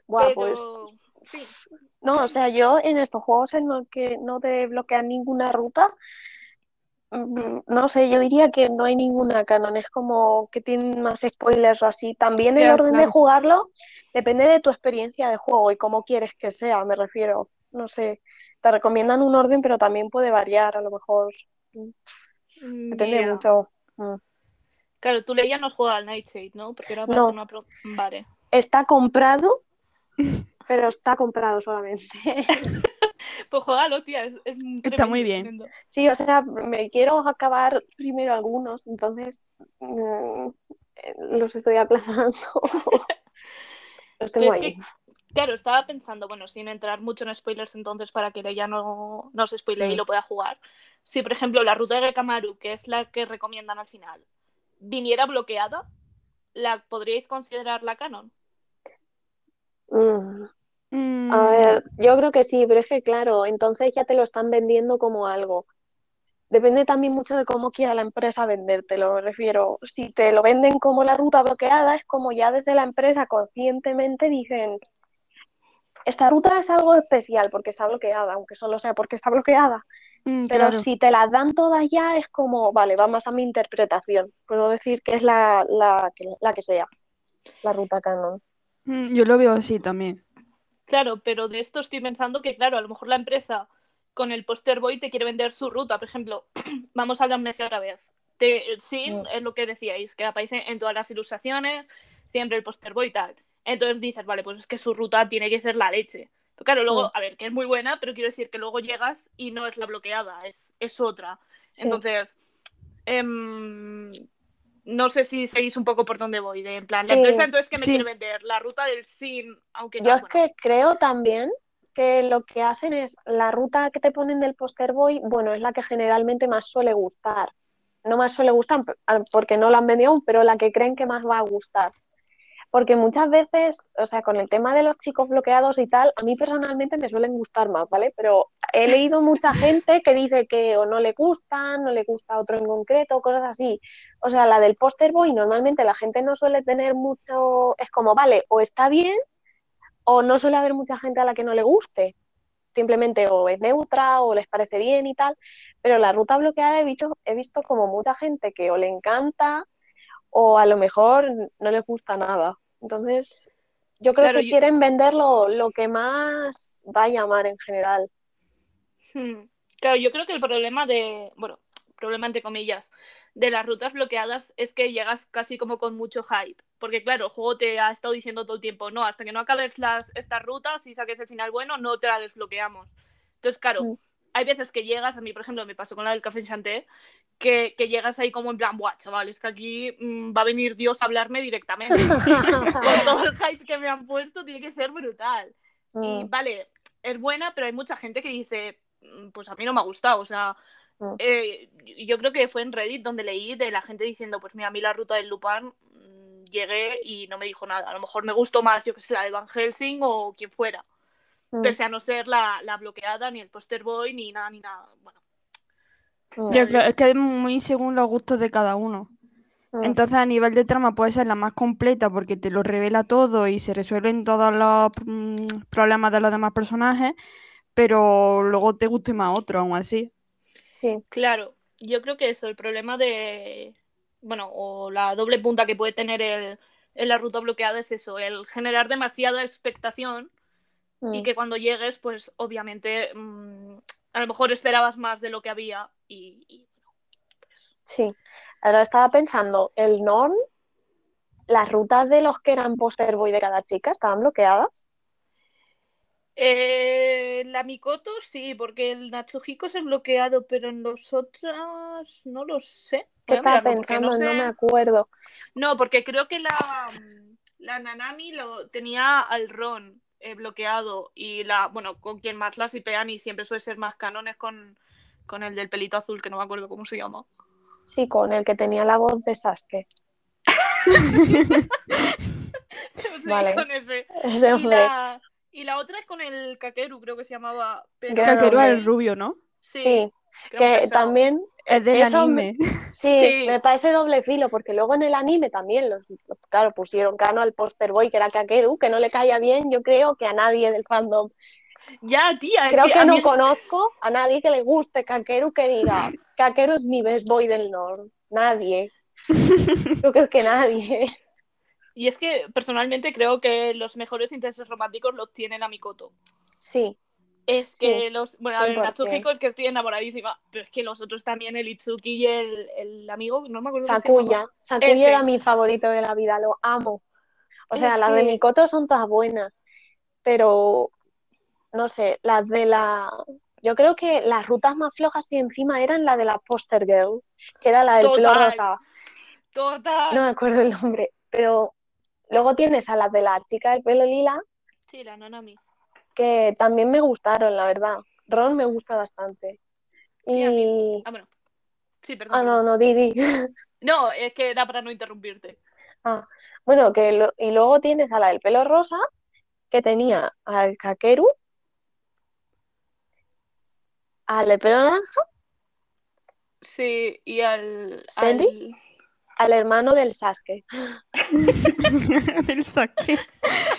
Pero pues. sí, No, o sea, yo en estos juegos en los que no te bloquean ninguna ruta, no sé, yo diría que no hay ninguna canon, es como que tienen más spoilers o así. También el orden de jugarlo depende de tu experiencia de juego y cómo quieres que sea, me refiero. No sé, te recomiendan un orden, pero también puede variar, a lo mejor. Depende ya. mucho. Mm. Claro, tú leías no juega al Nightshade, ¿no? Porque era para No. una pro- Vale. Está comprado, pero está comprado solamente. Pues juégalo, tía, es, es un Está muy bien. tremendo. Sí, o sea, me quiero acabar primero algunos, entonces mm, los estoy aplazando. Los tengo ahí. que, claro, estaba pensando, bueno, sin entrar mucho en spoilers entonces para que ella no, no se spoile y Mm. lo pueda jugar. Si, por ejemplo, la ruta de Kamaru, que es la que recomiendan al final, viniera bloqueada, ¿la podríais considerar la canon? Mm, Mm, A ver, yo creo que sí, pero es que claro, entonces ya te lo están vendiendo como algo. Depende también mucho de cómo quiera la empresa vendértelo, me refiero. Si te lo venden como la ruta bloqueada, es como ya desde la empresa conscientemente dicen, esta ruta es algo especial porque está bloqueada, aunque solo sea porque está bloqueada. mm, Pero claro. si te las dan todas ya, es como, vale, va más a mi interpretación. Puedo decir que es la, la, que, la que sea, la ruta canon. Mm, yo lo veo así también. Claro, pero de esto estoy pensando que, claro, a lo mejor la empresa con el Poster Boy te quiere vender su ruta. Por ejemplo, vamos a la amnesia otra vez. Te, sí, es lo que decíais, que aparece en todas las ilustraciones, siempre el Poster Boy y tal. Entonces dices, vale, pues es que su ruta tiene que ser la leche. Pero claro, luego, a ver, que es muy buena, pero quiero decir que luego llegas y no es la bloqueada, es, es otra. Sí. Entonces, em, no sé si seguís un poco por dónde voy. De, en plan, la Sí, empresa entonces que me sí. quiere vender la ruta del sin, aunque Yo no, es bueno, que creo también que lo que hacen es la ruta que te ponen del Poster Boy, bueno, es la que generalmente más suele gustar. No más suele gustar porque no la han vendido aún, pero la que creen que más va a gustar. Porque muchas veces, o sea, con el tema de los chicos bloqueados y tal, a mí personalmente me suelen gustar más, ¿vale? Pero he leído mucha gente que dice que o no le gustan, no le gusta otro en concreto, cosas así. O sea, la del poster boy, normalmente la gente no suele tener mucho, es como, vale, o está bien, o no suele haber mucha gente a la que no le guste. Simplemente o es neutra o les parece bien y tal. Pero la ruta bloqueada he visto, he visto como mucha gente que o le encanta o a lo mejor no les gusta nada. Entonces, yo creo Claro, que yo- quieren vender lo, lo que más va a llamar en general. Hmm. Claro, yo creo que el problema de, bueno, problema entre comillas, de las rutas bloqueadas es que llegas casi como con mucho hype. Porque claro, el juego te ha estado diciendo todo el tiempo, no, hasta que no acabes las, estas rutas y saques el final bueno, no te la desbloqueamos. Entonces, claro, Mm. Hay veces que llegas, a mí por ejemplo me pasó con la del Café Chanté, que, que llegas ahí como en plan, buah, chaval, es que aquí mm, va a venir Dios a hablarme directamente. con todo el hype que me han puesto, tiene que ser brutal. Y Mm, vale, es buena, pero hay mucha gente que dice, "Mm, pues a mí no me ha gustado. O sea, Mm. eh, yo creo que fue en Reddit donde leí de la gente diciendo, pues mira, a mí la ruta del Lupin mm, llegué y no me dijo nada. A lo mejor me gustó más, yo que sé, la de Van Helsing o quien fuera. Mm, Pese a no ser la, la bloqueada, ni el poster boy, ni nada, ni nada. Bueno, mm, Yo creo es que es muy según los gustos de cada uno. mm. Entonces, a nivel de trama puede ser la más completa porque te lo revela todo y se resuelven todos los mm, problemas de los demás personajes, pero luego te guste más otro, aún así. Sí, claro, yo creo que eso, el problema de, bueno, o la doble punta que puede tener el, en la ruta bloqueada es eso, el generar demasiada expectación y mm. que cuando llegues, pues obviamente mm, a lo mejor esperabas más de lo que había y, y, pues, Sí, ahora estaba pensando, el Norn, las rutas de los que eran poster boy de cada chica estaban bloqueadas. Eh, la Mikoto sí, porque el Natsuhiko es el bloqueado, pero en los otros no lo sé. ¿Qué estaba pensando? no No me acuerdo. No, porque creo que la, la Nanami lo tenía al Ron eh, bloqueado y la, bueno, con quien más la sipean y siempre suele ser más canones con, con el del pelito azul, que no me acuerdo cómo se llama. Sí, con el que tenía la voz de Sasuke. Sí, Vale. con ese. Ese Y la, y la otra es con el Kakeru, creo que se llamaba. Pero... Kakeru hombre. el rubio, ¿no? Sí, Sí, que también, Es del Eso anime. sí, Sí. me parece doble filo, porque luego en el anime también, los, claro, pusieron cano al poster boy que era Kakeru, que no le caía bien, yo creo que a nadie del fandom. Ya, tía, es Creo que que no mí- conozco a nadie que le guste Kakeru que diga, Kakeru es mi best boy del norte. Nadie. Yo creo que nadie. Y es que personalmente creo que los mejores intereses románticos los tiene la Mikoto. Sí, Es Sí, que los. Bueno, a ver, 100%. Natsuhiko es que estoy enamoradísima. Pero es que los otros también, el Itsuki y el, el amigo, no me acuerdo. Sakuya. Sakuya Ese. era mi favorito de la vida, lo amo. O sea, Es las de que- Mikoto son todas buenas, pero no sé, las de la... Yo creo que las rutas más flojas y encima eran la de la Poster Girl, que era la del pelo Total. rosa. Total. No me acuerdo el nombre, pero luego tienes a las de la chica del pelo lila, Sí, la Nanami. Que también me gustaron, la verdad. Ron me gusta bastante. Y... Ah, bueno. Sí, perdón. Ah, no, no, Didi. No, es que era para no interrumpirte. Ah, bueno, que lo- y luego tienes a la del pelo rosa, que tenía al Kakeru, al de pelo naranja, Sí, y al. ¿Sandy? al- al hermano del Sasuke. Del saque.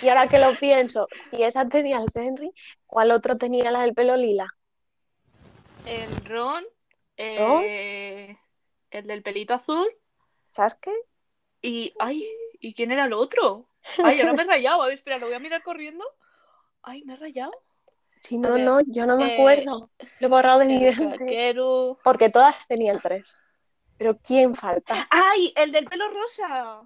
Y ahora que lo pienso, si esa tenía al Senri, ¿cuál otro tenía la del pelo lila? El Ron. eh, El del pelito azul. ¿Sasuke? Y. ¡Ay! ¿Y quién era el otro? Ay, ahora me he rayado. A ver, espera, lo voy a mirar corriendo. Ay, me he rayado. Si no, ver, no, yo no me eh, acuerdo. Lo he borrado de mi El mente. Porque todas tenían tres. Pero ¿quién falta? ¡Ay! El del pelo rosa.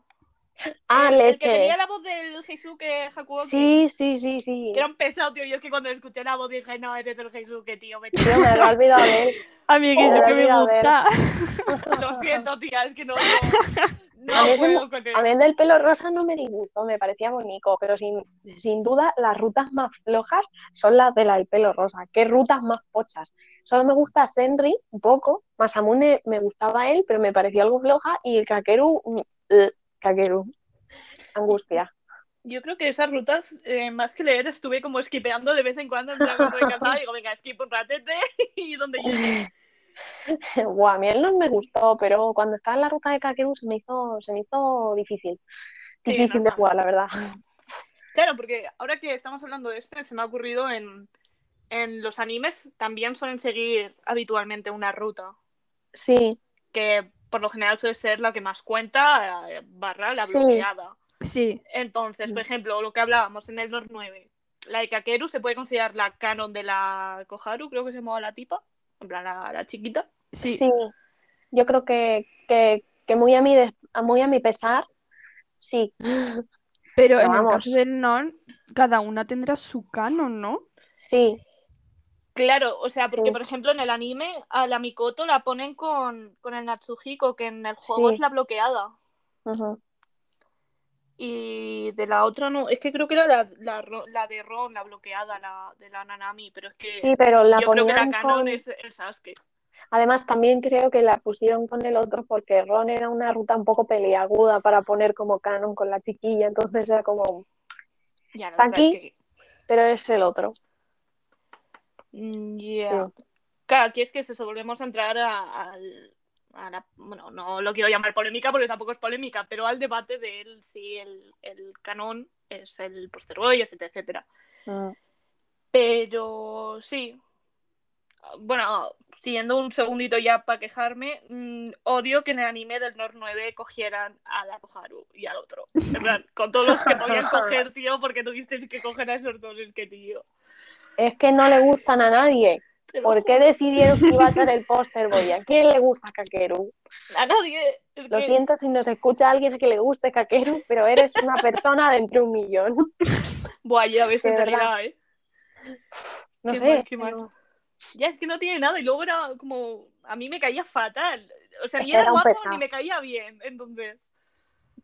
Ah, el, el que leche. tenía la voz del Heisuke Hakuoki. Sí, sí, sí, sí. Que era un pesado, tío. Yo es que cuando escuché la voz dije, no, eres el Heisuke, tío. Me Tío, me había olvidado de él. A mí que Oh, eso que me ver. gusta. Lo siento, tía, es que no. No, A mí. A el del pelo rosa no me disgustó, me parecía bonito, pero sin, sin duda las rutas más flojas son las de la del pelo rosa. ¿Qué rutas más pochas? Solo me gusta Senri un poco, Masamune me gustaba él, pero me pareció algo floja y el Kakeru, mm, Kakeru, angustia. Yo creo que esas rutas, eh, más que leer, estuve como esquipeando de vez en cuando, en plan, cuando me cansaba, digo, venga, skip un ratete y donde llegue. Guau, a mí él no me gustó, pero cuando estaba en la ruta de Kakeru se me hizo, se me hizo difícil. Sí, Difícil de jugar, la verdad. Claro, porque ahora que estamos hablando de este, se me ha ocurrido en, en los animes también suelen seguir habitualmente una ruta, Sí, que por lo general suele ser la que más cuenta, eh, barra la Sí. bloqueada. Sí, Entonces, Mm. por ejemplo, lo que hablábamos en el Nord 9, la de Kakeru se puede considerar la canon de la Koharu, creo que se llamaba la tipa, en plan la, la chiquita. sí. sí. Yo creo que, que, que muy a mi a muy a mi pesar, sí. Pero Pero en el caso del non, cada una tendrá su canon, ¿no? Sí, Claro, o sea, porque Sí. por ejemplo en el anime a la Mikoto la ponen con, con el Natsuhiko, que en el juego Sí. es la bloqueada. Y de la otra no, es que creo que era la, la, la de Ron, la bloqueada, la de la Nanami, pero es que Sí, pero la yo creo que la canon con... es el Sasuke. Además, también creo que la pusieron con el otro porque Ron era una ruta un poco peliaguda para poner como canon con la chiquilla, entonces era como, Ya, Está es aquí. que... pero es el otro. Mm, yeah. Claro, aquí es que eso, volvemos a entrar a, al- a la- bueno, no lo quiero llamar polémica porque tampoco es polémica, pero al debate de él, si el, el canon es el Poster Boy, etcétera, etcétera. Mm. Pero sí. Bueno, siguiendo un segundito ya para quejarme, mm, odio que en el anime del Nord 9 cogieran a la Koharu y al otro. En plan, con todos los que podían coger, tío, porque tuvisteis que coger a esos dos, es que, tío. Es que no le gustan a nadie. ¿Por qué decidieron que iba a ser el póster boy? ¿A quién le gusta Kakeru? A nadie. Es Lo que- siento si nos escucha alguien que le guste Kakeru, pero eres una persona de entre un millón. Buah, ya ves, De en verdad. realidad, ¿eh? No Qué sé. mal, qué mal. pero Ya es que no tiene nada y luego era como. A mí me caía fatal. O sea, ni era era guapo pesado. ni me caía bien. Entonces.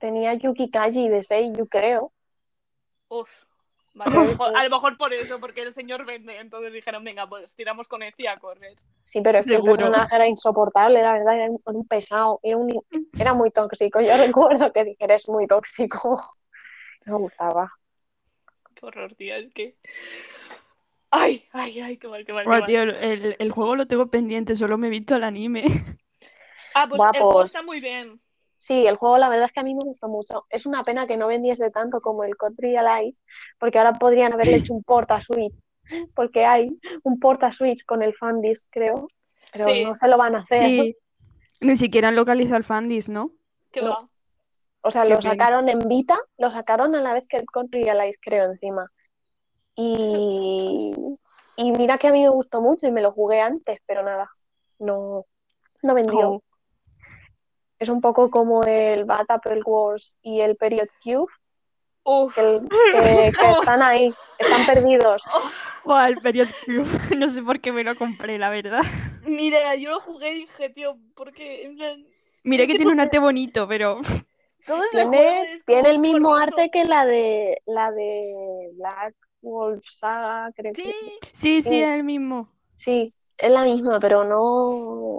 Tenía Yuki Kaji de Seiyu, creo. Uf. Vale, a, lo mejor, a lo mejor por eso, porque el señor vende. Entonces dijeron, venga, pues tiramos con este y a correr. Sí, pero es que el Seguro. personaje era insoportable, la verdad, era un, pesado, era, un- era muy tóxico. Yo recuerdo que dije, eres muy tóxico. No me gustaba. Qué horror, tío. Es que. Ay, ay, ay, qué mal, qué mal. qué mal. tío, el, el juego lo tengo pendiente, solo me he visto el anime. Ah, pues el juego Guapos. está muy bien. Sí, el juego la verdad es que a mí me gustó mucho. Es una pena que no vendiese tanto como el Code Realize, porque ahora podrían haberle hecho un port a Switch, porque hay un port a Switch con el Fandis, creo, pero Sí. no se lo van a hacer. Sí. Ni siquiera han localizado el Fandis, ¿no? Qué No. va. O sea, Qué lo pena. sacaron en Vita, lo sacaron a la vez que el Code Realize, creo, encima. Y, y mira que a mí me gustó mucho y me lo jugué antes, pero nada, no, no vendió. Oh. Es un poco como el Bad Apple Wars y el Period Cube, Uf. que, el- que- que están ahí, están perdidos. Buah, el Period Cube. No sé por qué me lo compré, la verdad. Mira, yo lo jugué y dije, tío, porque en plan. Mira ¿Qué que tipo tiene un arte bonito, pero Tiene, tiene el mismo arte que la de la de Black Wolf Saga, creo Sí, que sí, sí, Sí. es el mismo. sí, es la misma, pero no,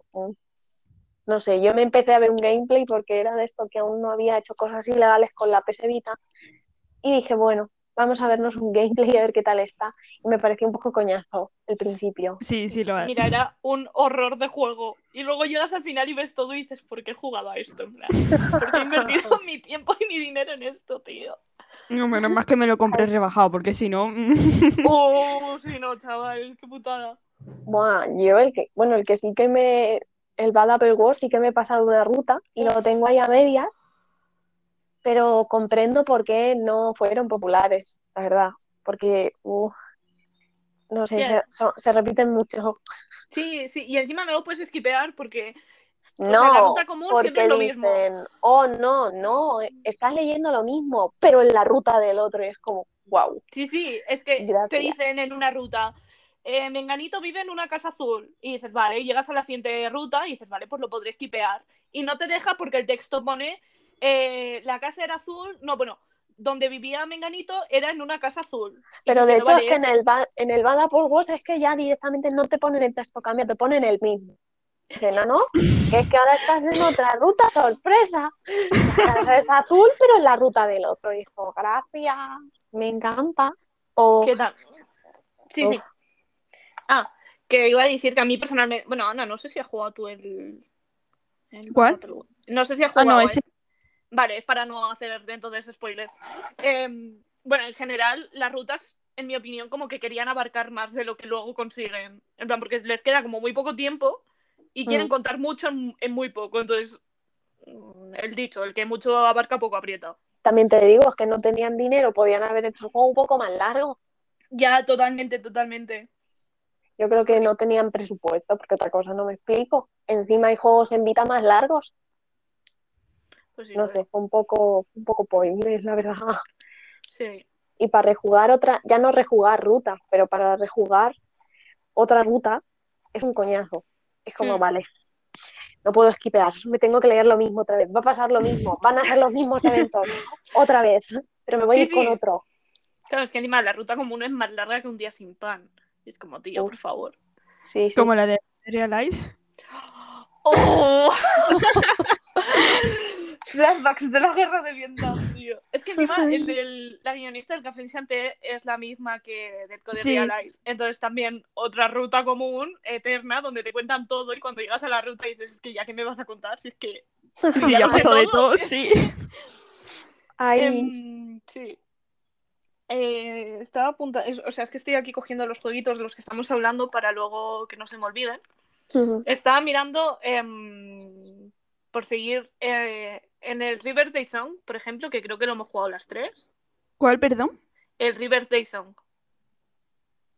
no sé, yo me empecé a ver un gameplay porque era de esto que aún no había hecho cosas ilegales con la PS Vita y dije, bueno, vamos a vernos un gameplay y a ver qué tal está. Y me pareció un poco coñazo el principio. Sí, sí, lo es. mira, era un horror de juego. Y luego llegas al final y ves todo y dices, ¿por qué he jugado a esto? En plan, ¿por qué he invertido mi tiempo y mi dinero en esto, tío? No, menos más que me lo compré rebajado, porque si no. Oh, sí, no, chaval, qué putada. Buah, yo el que, bueno, el que sí que me, el Bad Apple Wars sí que me he pasado una ruta y lo tengo ahí a medias, pero comprendo por qué no fueron populares, la verdad, porque, uf, no sé, Ya. se, son- se repiten mucho. Sí, sí, y encima no lo puedes esquipear porque sea, No, la ruta común porque siempre es lo mismo. dicen, oh, no, no, estás leyendo lo mismo, pero en la ruta del otro y es como, wow. Sí, sí, es que Gracias. te dicen en una ruta, eh, Menganito vive en una casa azul. Y dices, vale, y llegas a la siguiente ruta y dices, vale, pues lo podré esquipear. Y no te deja porque el texto pone, eh, la casa era azul, no, bueno, donde vivía Menganito era en una casa azul. Pero de hecho vale, es que en el, en el Bad Apple Wars es que ya directamente no te ponen el texto cambia, te ponen el mismo. Dice, no, no, que es que ahora estás en otra ruta, sorpresa. Es azul, pero en la ruta del otro. Dijo, gracias, me encanta. O, ¿Qué tal? Sí, sí. Ah, que iba a decir que a mí personalmente. Bueno, Ana, no sé si has jugado tú el. el ¿Cuál? No sé si has Ah, jugado. no, ¿eh? ese. Vale, es para no hacer entonces spoilers. Em, bueno, en general, las rutas, en mi opinión, como que querían abarcar más de lo que luego consiguen. En plan, porque les queda como muy poco tiempo y quieren Mm. contar mucho en, en muy poco. Entonces, mm, el dicho, el que mucho abarca, poco aprieta. también te digo, es que no tenían dinero, podían haber hecho el juego un poco más largo. Ya, totalmente, totalmente. Yo creo que no tenían presupuesto, porque otra cosa no me explico. Encima hay juegos en Vita más largos. Pues sí, No sé, fue un poco, un poco pointless, la verdad. Sí. Y para rejugar otra, ya no rejugar ruta, pero para rejugar otra ruta es un coñazo. Es como, Hmm. vale, no puedo esquipear, me tengo que leer lo mismo otra vez, va a pasar lo mismo, van a ser los mismos eventos otra vez, pero me voy Sí, a ir con otro. Claro, es que encima la ruta común es más larga que un día sin pan. Y es como, tío, por favor. Sí, sí. Como la de Realize. ¡Oh! Flashbacks de la guerra de Vietnam, tío. Es que encima el del, la guionista del Café Enchanté es la misma que del Code Sí. Realize. Entonces también otra ruta común, eterna, donde te cuentan todo y cuando llegas a la ruta dices, es que ya que me vas a contar, si es que... Sí, Ya ya pasó de todo. todo, sí. Ay, Em, sí. Eh, estaba a punto, es- o sea, es que estoy aquí cogiendo los jueguitos de los que estamos hablando para luego que no se me olviden. Estaba mirando em, por seguir eh, en el River Day Song, por ejemplo, que creo que lo hemos jugado las tres. ¿Cuál, perdón? El River Day Song,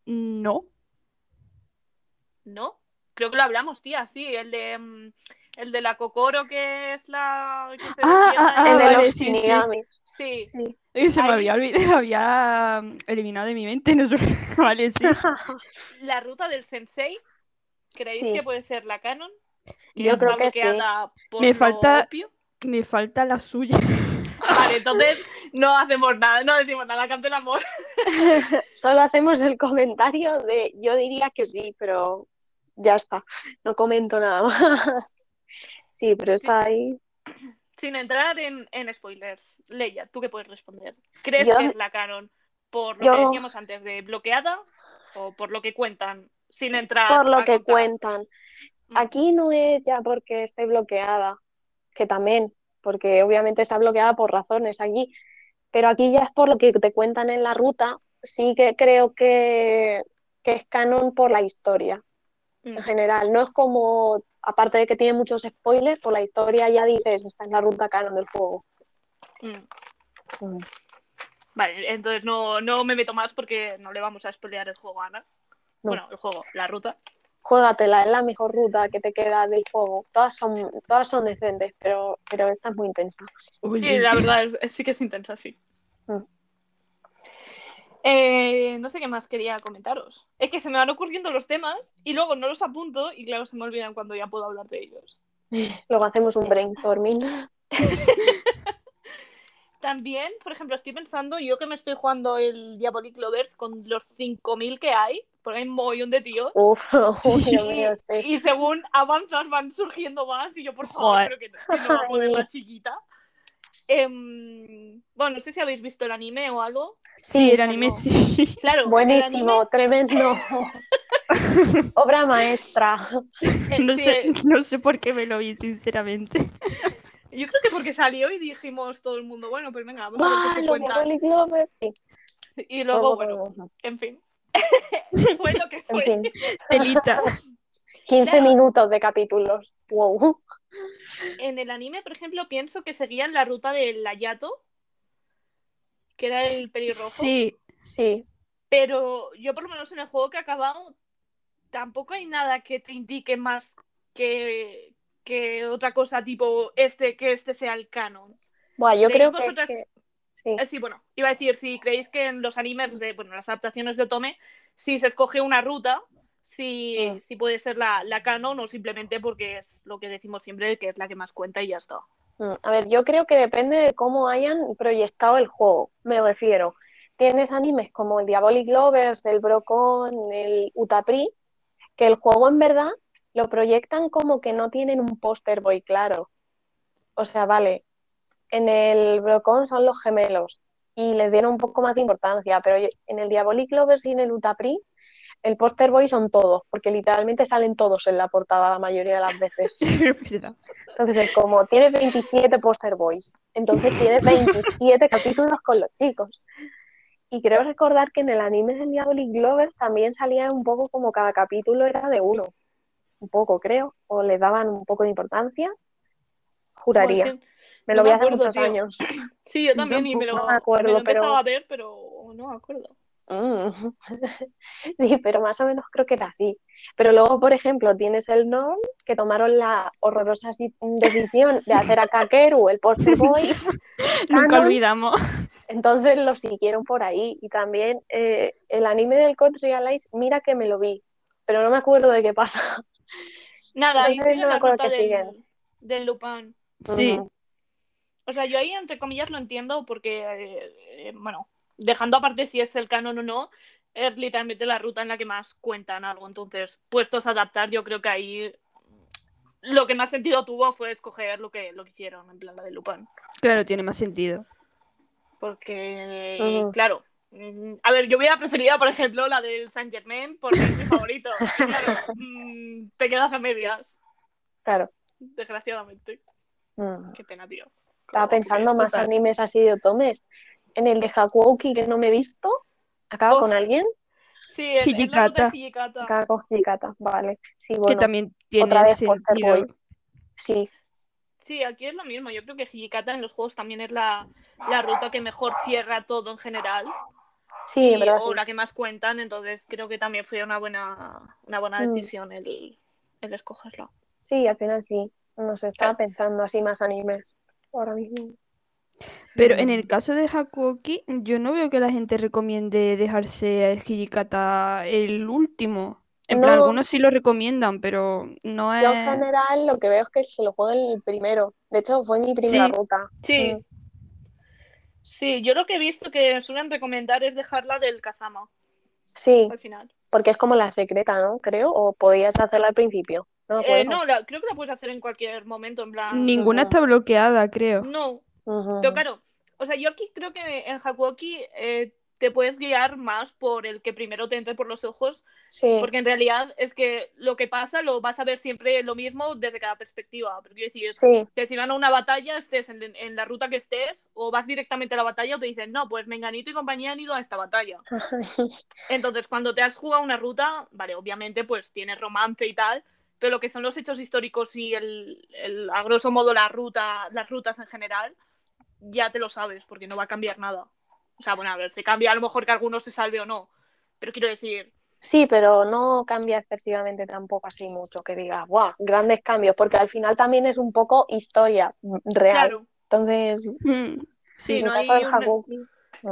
No. ¿no? Creo que lo hablamos, tía, sí, el de em, el de la Kokoro que es la que se Ah, ah, el de vale, los sí, sí. Sí, Sí. Se me había olvidado, había mm, eliminado de mi mente, no sé. Vale, sí. la ruta del Sensei, ¿creéis Sí. que puede ser la canon? Yo creo que sí. por Me falta-. Me falta la suya. Vale, entonces no hacemos nada, no decimos nada, canto el amor. Solo hacemos el comentario de yo diría que sí, pero ya está, no comento nada más. Sí, pero está ahí. Sin entrar en, en spoilers, Leia, ¿tú qué puedes responder? ¿Crees Yo- que es la canon por lo que decíamos antes de bloqueada o por lo que cuentan? Sin entrar Por lo que contar? cuentan. Mm. Aquí no es ya porque esté bloqueada, que también, porque obviamente está bloqueada por razones aquí, pero aquí ya es por lo que te cuentan en la ruta. Sí que creo que, que es canon por la historia Mm, en general. No es como, aparte de que tiene muchos spoilers, por la historia ya dices, esta es la ruta canon del juego. mm. Mm. Vale, entonces no, no me meto más porque no le vamos a spoilear el juego a Ana. No. Bueno, el juego, la ruta. Juégatela, es la mejor ruta que te queda del juego. Todas son, todas son decentes, pero, pero esta es muy intensa. Uy, Sí, la verdad es, sí que es intensa, sí. Mm. Eh, no sé qué más quería comentaros. Es que se me van ocurriendo los temas y luego no los apunto y claro, se me olvidan cuando ya puedo hablar de ellos. Luego hacemos un brainstorming. También, por ejemplo, estoy pensando, yo que me estoy jugando el Diabolic Lovers con los 5.000 que hay, porque hay un mogollón de tíos. Uf, uy, Sí. Mío, sí. y según avanzas van surgiendo más y yo por favor Joder. creo que, no- que no va a poder la chiquita. Em, bueno, no sé si habéis visto el anime o algo. Sí, el no. anime sí. Claro, Buenísimo, tremendo. Obra maestra. eh, No sí, sé, eh, no sé por qué me lo vi, sinceramente. yo creo que porque salió y dijimos todo el mundo, bueno, pues venga, vamos a ver qué ¡Ah, se cuenta. Y luego, bueno, en fin. fue lo que En fue. fin, Telita. 15 Claro. minutos de capítulos. Wow. En el anime, por ejemplo, pienso que seguían la ruta del Ayato, que era el pelirrojo. Sí, Sí, Pero yo por lo menos en el juego que he acabado tampoco hay nada que te indique más que, que otra cosa tipo este, que este sea el canon. Buah, yo ¿Creéis creo que, es vosotras- que- sí. Eh, sí, bueno, iba a decir, si creéis que en los animes, de, bueno, las adaptaciones de Otome, si se escoge una ruta, si, si puede ser la, la canon o simplemente porque es lo que decimos siempre, que es la que más cuenta y ya está. Mm, A ver, yo creo que depende de cómo hayan proyectado el juego, me refiero. Tienes animes como el Diabolic Lovers, el Brocon, el Utapri, que el juego en verdad lo proyectan como que no tienen un póster boy claro. O sea, vale, en el Brocon son los gemelos y les dieron un poco más de importancia, pero en el Diabolic Lovers y en el Utapri el póster boy son todos, porque literalmente salen todos en la portada la mayoría de las veces. Entonces es como, tienes 27 póster boys, entonces tienes 27 capítulos con los chicos. Y creo recordar que en el anime del Diabolic Lovers también salía un poco como cada capítulo era de uno. Un poco, creo. O le daban un poco de importancia. Juraría. me lo vi hace muchos años. Sí, yo también, y me lo, acuerdo, pero... a ver, pero no me acuerdo. Mm. Sí, pero más o menos creo que era así. Pero luego, por ejemplo, tienes el NOM, que tomaron la horrorosa decisión de hacer a Kakeru el poster boy. Nunca olvidamos. Entonces lo siguieron por ahí. Y también eh, el anime del Code Realize, mira que me lo vi, pero no me acuerdo de qué pasa. Nada, ahí no me acuerdo que del, siguen. Del Lupin. Sí. O sea, yo ahí, entre comillas, lo entiendo porque, eh, eh, bueno, dejando aparte si es el canon o no, es literalmente la ruta en la que más cuentan algo. Entonces, puestos a adaptar, yo creo que ahí lo que más sentido tuvo fue escoger lo que, lo que hicieron, en plan la de Lupin. Claro, tiene más sentido. Porque, claro, mm, a ver, yo hubiera preferido, por ejemplo, la del Saint Germain, porque es mi favorito. claro, mm, te quedas a medias. Claro. Desgraciadamente. Mm. Qué pena, tío. Estaba pensando más animes así de Tomes en el de Hakuoki que no me he visto. ¿Acaba con alguien? Sí, en, Hijikata. Acaba con Hijikata, vale. Sí, bueno, que también tiene sentido. Sí. Sí, aquí es lo mismo. Yo creo que Hijikata en los juegos también es la, la ruta que mejor cierra todo en general. Sí, y, verdad. O la que más cuentan, entonces creo que también fue una buena, una buena mm. decisión el, el, escogerla. Sí, al final sí. No sé, estaba pensando así más animes ahora mismo. Pero en el caso de Hakuoki, yo no veo que la gente recomiende dejarse a Hijikata el último. En plan, algunos sí lo recomiendan, pero no es. Yo en general lo que veo es que se lo juegan el primero. De hecho, fue mi primera ruta. Sí. Mm. Sí, yo lo que he visto que suelen recomendar es dejarla del Kazama. Sí. Al final. Porque es como la secreta, ¿no? Creo. O podías hacerla al principio. No, eh, no creo que la puedes hacer en cualquier momento, en plan. Ninguna está bloqueada, creo. No, pero claro, o sea, yo aquí creo que en Hakuoki eh, te puedes guiar más por el que primero te entre por los ojos. Porque en realidad es que lo que pasa lo vas a ver siempre lo mismo desde cada perspectiva. Pero quiero decir, que si van a una batalla, estés en, la ruta que estés, o vas directamente a la batalla, o te dicen, no, pues Menganito y compañía han ido a esta batalla. Entonces, cuando te has jugado una ruta, vale, obviamente, pues tienes romance y tal. Pero lo que son los hechos históricos y el, el a grosso modo la ruta, las rutas en general, ya te lo sabes, porque no va a cambiar nada. O sea, bueno, a ver, se cambia a lo mejor que alguno se salve o no, pero quiero decir... Sí, pero no cambia excesivamente tampoco así mucho, que digas, guau, grandes cambios, porque al final también es un poco historia real. Claro. Entonces, mm, sí, no hay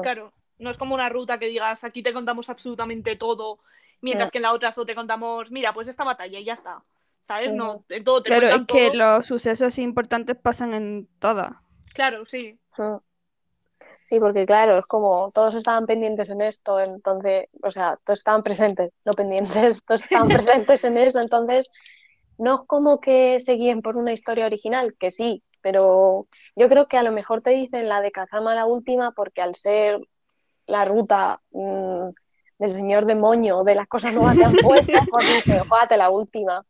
Claro, no es como una ruta que digas, aquí te contamos absolutamente todo, mientras que en la otra solo te contamos, mira, pues esta batalla y ya está. ¿Sabes? No, en todo te Claro, es que los sucesos importantes pasan en todas. Claro, sí. Sí, porque claro, es como todos estaban pendientes en esto, entonces, o sea, todos estaban presentes, no pendientes, todos estaban presentes en eso, entonces no es como que seguían por una historia original, que sí, pero yo creo que a lo mejor te dicen la de Kazama la última porque al ser la ruta mm, del señor demonio, de las cosas nuevas que han puesto, pues jugate la última.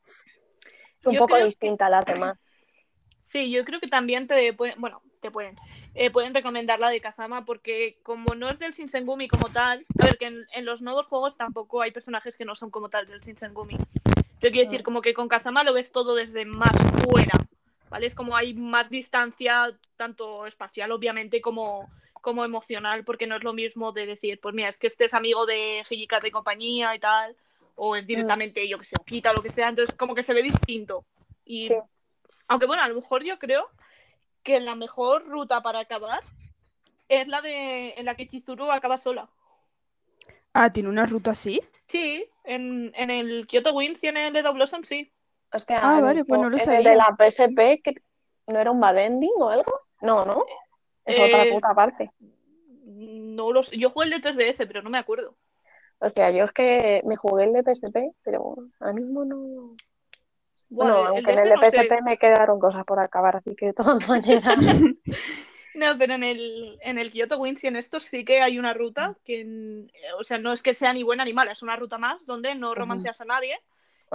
Es un poco distinta a las demás. Sí, yo creo que también te pueden, bueno, te pueden, eh, pueden recomendar la de Kazama porque como no es del Shinsengumi como tal, a ver que en, los nuevos juegos tampoco hay personajes que no son como tal del Shinsengumi. Yo quiero decir, como que con Kazama lo ves todo desde más fuera, ¿vale? Es como hay más distancia, tanto espacial obviamente como, como emocional, porque no es lo mismo de decir, pues mira, es que estés amigo de Hijikata y compañía y tal, o es directamente, yo que sé, quita lo que sea, entonces como que se ve distinto. Y aunque bueno, a lo mejor yo creo que la mejor ruta para acabar es la de en la que Chizuru acaba sola. Ah, ¿tiene una ruta así? Sí, en, en el Kyoto Winds y en el de Blossom, sí. ah, vale, pues no lo sabía. El de la PSP, que no era un bad ending o algo. No, ¿no? Es otra puta eh, parte. No lo sé. Yo jugué el de 3DS, pero no me acuerdo. O sea, yo es que me jugué el de PSP, pero ahora mismo no. Bueno, Buah, aunque en el de no sé. PSP me quedaron cosas por acabar, así que de todas maneras. No, pero en el, en el Kyoto Wins y en estos sí que hay una Mm. ruta que, en- o sea, no es que sea ni buena ni mala, es una ruta más donde no romanceas a nadie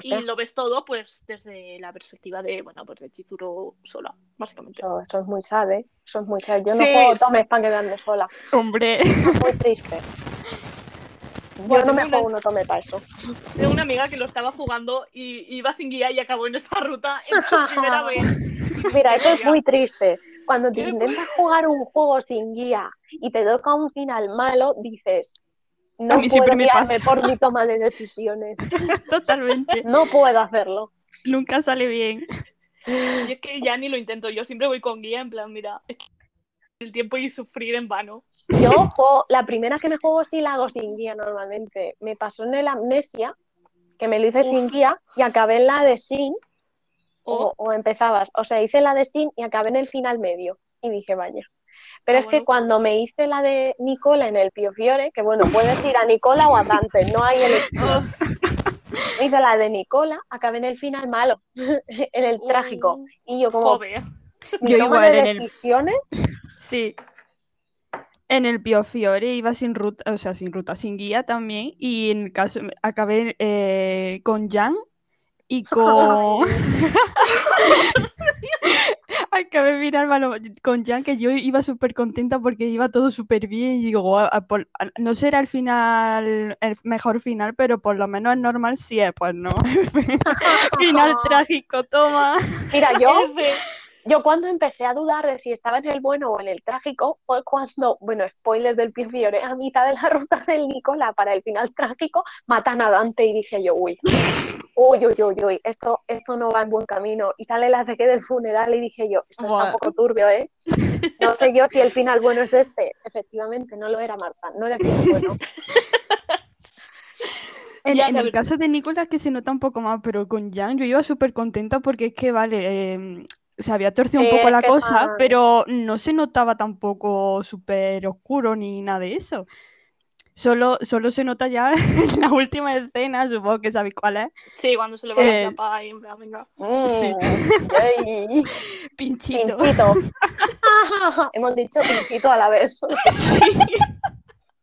y lo ves todo pues desde la perspectiva de, bueno, pues de Chizuru sola, básicamente. eso, eso es muy sad, ¿eh? Eso es muy sad. Yo no juego sí. tomes para quedarme sola. Hombre, Es muy triste. Yo no me una- juego un otome para eso. Tengo una amiga que lo estaba jugando y iba sin guía y acabó en esa ruta en su primera vez. Mira, eso es muy triste. Cuando te intentas jugar un juego sin guía y te toca un final malo, dices, no A mí puedo me guiarme pasa. por mi toma de decisiones. totalmente. No puedo hacerlo. Nunca sale bien. Y es que ya ni lo intento, yo siempre voy con guía en plan, mira, es que el tiempo y sufrir en vano. Yo juego, la primera que me juego sí la hago sin guía normalmente. Me pasó en el Amnesia, que me lo hice Uf. sin guía y acabé en la de Sin, O, o, o empezabas. O sea, hice la de Sin y acabé en el final medio. Y dije, vaya. Pero Ah, es que cuando me hice la de Nicola en el Pio Fiore, que bueno, puedes ir a Nicola o a Dante, no hay elección. Me hice la de Nicola, acabé en el final malo, en el trágico. Y yo como, joder. Yo igual de en el- Sí. En el Pio Fiore iba sin ruta, o sea, sin ruta, sin guía también. Y en el caso, acabé eh, con Jan y con. acabé malo- con Jan que yo iba súper contenta porque iba todo súper bien. Y digo, "Guau, a por- a- no será el final, el mejor final, pero por lo menos es normal, sí es, pues no. final trágico, toma. mira, yo. Yo cuando empecé a dudar de si estaba en el bueno o en el trágico fue cuando, bueno, spoilers del Pio Fiore, a mitad de la ruta del Nicola para el final trágico, matan a Dante y dije yo, uy, uy, uy, uy, uy, esto, esto no va en buen camino. Y sale la ceque del funeral y dije yo, esto está un poco turbio, ¿eh? No sé yo si el final bueno es este. Efectivamente, no lo era Marta, no era el final bueno. En, Ya, en el caso de Nicolás que se nota un poco más, pero con Jan yo iba súper contenta porque es que, vale, em, se había torcido Sí, un poco la cosa, pero no se notaba tampoco súper oscuro ni nada de eso. Solo, solo se nota ya en la última escena, supongo que sabéis cuál es, Sí, cuando se le va Sí. la tapa y en plan, venga. Sí. Mm, pinchito. Pincito. Hemos dicho pincito a la vez. Sí.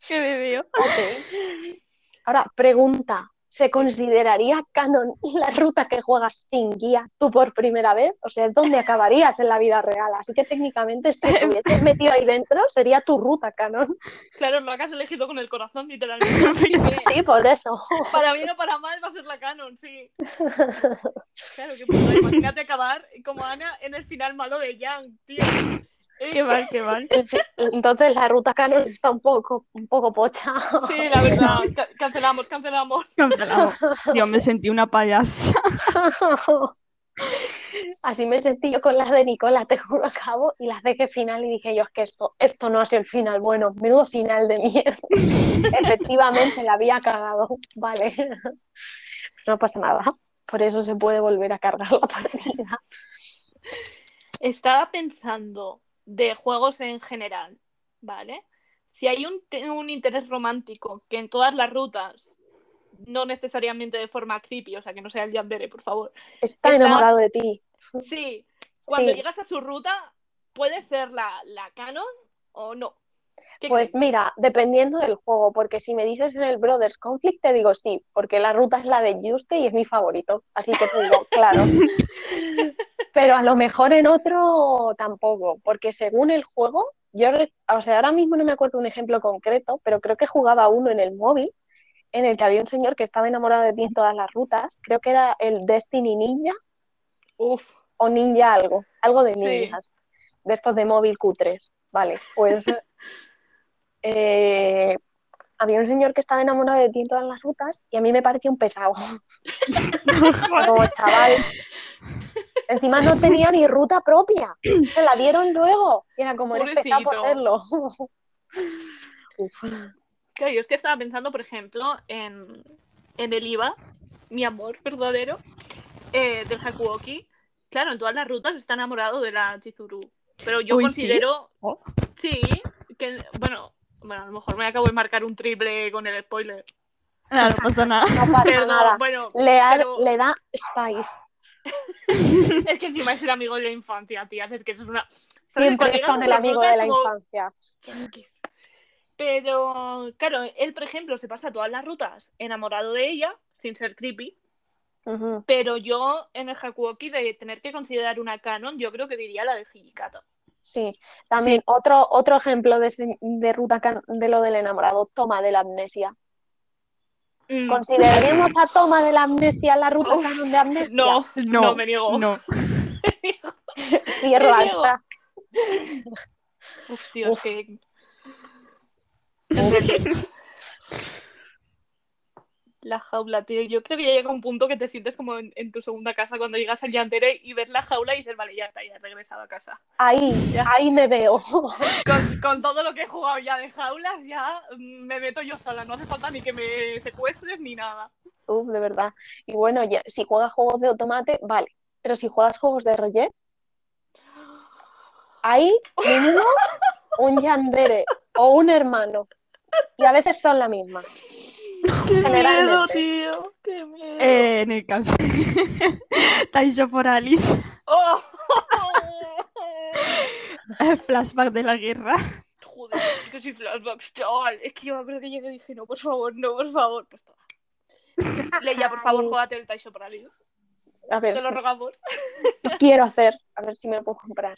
Qué bebé. Ok. Ahora, pregunta. ¿Se consideraría canon la ruta que juegas sin guía tú por primera vez? O sea, ¿dónde acabarías en la vida real? Así que técnicamente, si te hubieses metido ahí dentro, sería tu ruta canon. Claro, lo has elegido con el corazón, literalmente. Sí, por eso. para bien o para mal va a ser la canon, sí. Claro, que puta, imagínate acabar como Ana en el final malo de Yang, tío. Eh, Qué mal, qué mal. Entonces la ruta canon está un poco, un poco pocha. Sí, la verdad. Ca- cancelamos, cancelamos. Dios, me sentí una payasa. Así me sentí yo con las de Nicola, te juro, acabo y las de que final y dije yo, es que esto, esto no ha sido el final bueno, menudo final de mierda. Efectivamente, la había cagado, vale. No pasa nada, por eso se puede volver a cargar la partida. Estaba pensando de juegos en general, ¿vale? Si hay un, un interés romántico que en todas las rutas, no necesariamente de forma creepy, o sea, que no sea el Yandere, por favor. Está enamorado de ti. Sí, cuando Sí. llegas a su ruta, puede ser la, la canon o no. ¿Qué Pues crees? mira, dependiendo del juego, porque si me dices en el Brothers Conflict, te digo sí, porque la ruta es la de Juste y es mi favorito, así que te digo, claro. Pero a lo mejor en otro tampoco, porque según el juego, yo, o sea, ahora mismo no me acuerdo un ejemplo concreto, pero creo que jugaba uno en el móvil, en el que había un señor que estaba enamorado de ti en todas las rutas, creo que era el Destiny Ninja Uf, o Ninja algo, algo de Sí. ninjas, de estos de móvil Q3. Vale, pues eh, había un señor que estaba enamorado de ti en todas las rutas y a mí me parecía un pesado. Como chaval. Encima no tenía ni ruta propia, se la dieron luego y era como eres pesado por serlo. Uf. Claro, yo es que estaba pensando, por ejemplo, en, en el IVA, mi amor verdadero, eh, del Hakuoki. Claro, en todas las rutas está enamorado de la Chizuru. Pero yo Uy, ¿sí? considero, Oh. sí, que, bueno, bueno, a lo mejor me acabo de marcar un triple con el spoiler. Nada, no pasa nada. No pasa Perdón, nada. bueno, Le, ha- pero- le da Spice. es que encima es el amigo de la infancia, tía. Es que es una. Siempre son el amigo de la como, infancia. Pero, claro, él, por ejemplo, se pasa todas las rutas enamorado de ella, sin ser creepy. Pero yo, en el Hakuoki, de tener que considerar una canon, yo creo que diría la de Hijikata. Sí, también otro, otro ejemplo de, de ruta can- de lo del enamorado, toma de la amnesia. Mm, ¿Consideraríamos a toma de la amnesia la ruta Uf, canon de amnesia? no, no, No, me niego. No. Cierro alta. Uf, tío, es que. La jaula, tío. Yo creo que ya llega un punto que te sientes como en, en tu segunda casa cuando llegas al Yandere y ves la jaula y dices, vale, ya está, ya he regresado a casa. Ahí, Ya. ahí me veo. Con, con todo lo que he jugado ya de jaulas, ya me meto yo sola. No hace falta ni que me secuestres ni nada. Uf, de verdad. Y bueno, ya, si juegas juegos de automate, vale. Pero si juegas juegos de Roger, ahí mínimo un yandere o un hermano. Y a veces son la misma. ¡Qué miedo, Generalmente. tío! ¡Qué miedo! Eh, en el caso Taisho por Alice, ¡Oh! flashback de la guerra. Joder, es que soy flashbacks, chaval. Es que yo me acuerdo que llegué y dije, no, por favor, no, por favor. Pues toma. Leia, por favor, juégate el Taisho Paralysis. A ver, Te lo rogamos. quiero hacer, a ver si me lo puedo comprar.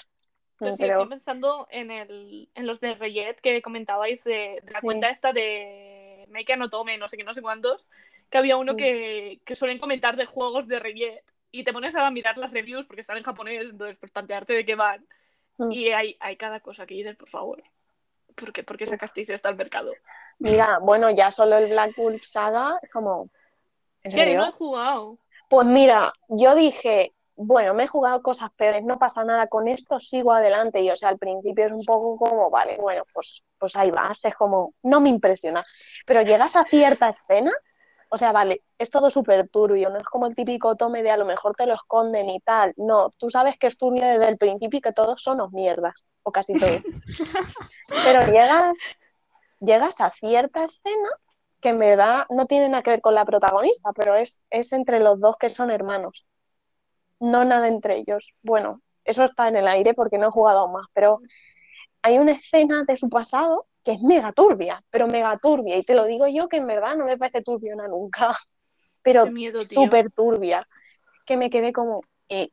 Pero sí, estoy pensando en, el, en los de Reyet que comentabais de, de la Sí. cuenta esta de Make no Tome, no sé qué, no sé cuántos, que había uno Sí. que, que suelen comentar de juegos de Reyet y te pones a mirar las reviews porque están en japonés, entonces pues plantearte de qué van. Mm. Y hay, hay cada cosa que dices, por favor. ¿Por qué, por qué sacasteis esto al mercado? mira, bueno, ya solo el Black Wolf Saga, como. ¿En ¿Qué? No he jugado. Pues mira, yo dije, bueno, me he jugado cosas peores, no pasa nada con esto, sigo adelante. Y o sea, al principio es un poco como, vale, bueno, pues, pues ahí vas, es como, no me impresiona. Pero llegas a cierta escena, o sea, vale, es todo súper turbio, no es como el típico tome de a lo mejor te lo esconden y tal. No, tú sabes que es turbio desde el principio y que todos son los mierdas, o casi todos. Pero llegas, llegas a cierta escena que en verdad no tiene nada que ver con la protagonista, pero es, es entre los dos que son hermanos. No nada entre ellos. Bueno, eso está en el aire porque no he jugado aún más, pero hay una escena de su pasado que es mega turbia, pero mega turbia. Y te lo digo yo que en verdad no me parece turbiona nunca, pero súper turbia. Que me quedé como, y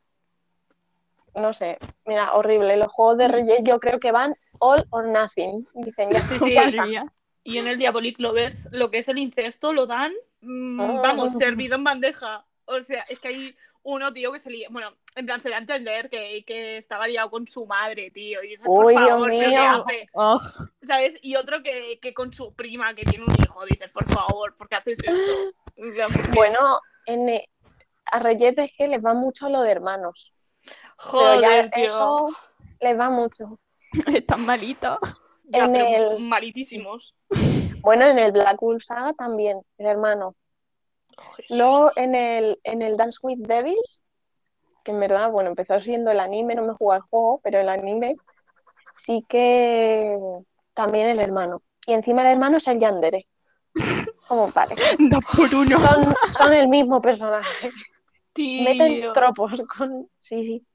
no sé, mira, horrible. Los juegos de Reyes yo creo que van all or nothing. Dicen, ya Sí, sí. Y en el Diabolic Lovers, lo que es el incesto, lo dan, mm, Ah. vamos, servido en bandeja. O sea, es que hay uno, tío, que se lía. Bueno, en plan, se le da a entender que, que estaba liado con su madre, tío. Y dices, por Uy, Dios favor, ¿pero qué mío. hace? Oh, ¿Sabes? Y otro que, que con su prima, que tiene un hijo, dices, por favor, ¿por qué haces esto? Bueno, en, eh, a Reyes es que les va mucho lo de hermanos. Joder, ya tío. eso les va mucho. están malitos. Ya, en el- malitísimos. Bueno, en el Black Wolf Saga también, el hermano. Joder. Luego en el, en el Dance with Devils, que en verdad, bueno, empezó siendo el anime, no me jugué al juego, pero el anime sí que también el hermano. Y encima el hermano es el Yandere. Como vale. Dos por uno. Son, son el mismo personaje. Tío. Meten tropos con. Sí, sí.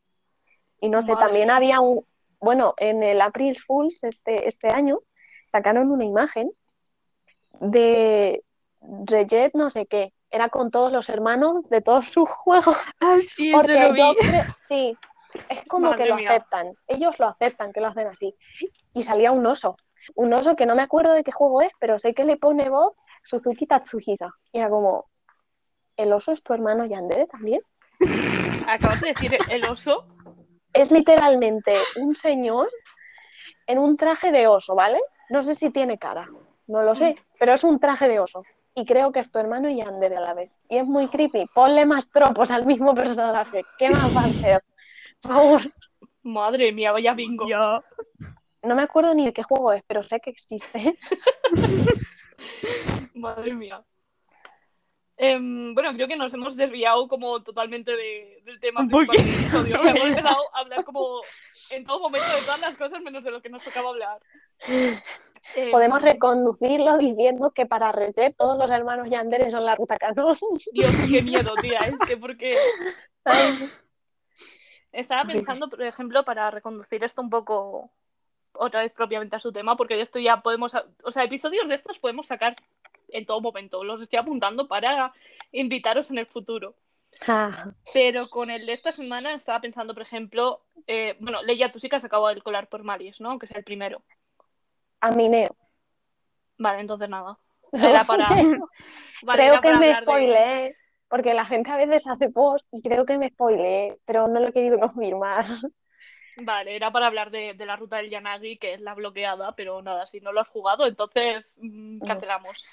Y no sé, también había un. Bueno, en el April Fools este, este año sacaron una imagen de Rejet no sé qué. Era con todos los hermanos de todos sus juegos. Ah, sí, eso Porque lo vi. yo creo, sí, es como Madre que lo mía. aceptan. Ellos lo aceptan, que lo hacen así. Y salía un oso. Un oso que no me acuerdo de qué juego es, pero sé que le pone voz Suzuki Tatsuhisa. Y era como, ¿el oso es tu hermano Yandere también? Acabas de decir el oso. Es literalmente un señor en un traje de oso, ¿vale? No sé si tiene cara, no lo sé, pero es un traje de oso. Y creo que es tu hermano y Yandere a la vez. Y es muy creepy. Ponle más tropos al mismo personaje. ¿Qué más va a hacer? Por favor. Madre mía, vaya bingo. Yo. No me acuerdo ni de qué juego es, pero sé que existe. Madre mía. Em, bueno, creo que nos hemos desviado como totalmente de- del tema principal del episodio. O sea, hemos empezado a hablar como en todo momento de todas las cosas menos de lo que nos tocaba hablar. Em, Podemos reconducirlo diciendo que para Recep todos los hermanos Yandere son la ruta canon. Dios, qué miedo, tía. Es que porque Estaba pensando, por ejemplo, para reconducir esto un poco otra vez propiamente a su tema, porque de esto ya podemos, o sea, episodios de estos podemos sacar en todo momento. Los estoy apuntando para invitaros en el futuro. ah, Pero con el de esta semana estaba pensando, por ejemplo, eh, bueno, Leia, tú sí que has acabado el colar por Maris, ¿no? Aunque sea el primero. Amineo. Vale, entonces nada. Era para. Vale, creo era que para me hablar de- spoileé, porque la gente a veces hace post y creo que me spoileé, pero no lo he querido confirmar. Vale, era para hablar de, de la ruta del Yanagi, que es la bloqueada, pero nada, si no lo has jugado, entonces mm, No. cancelamos.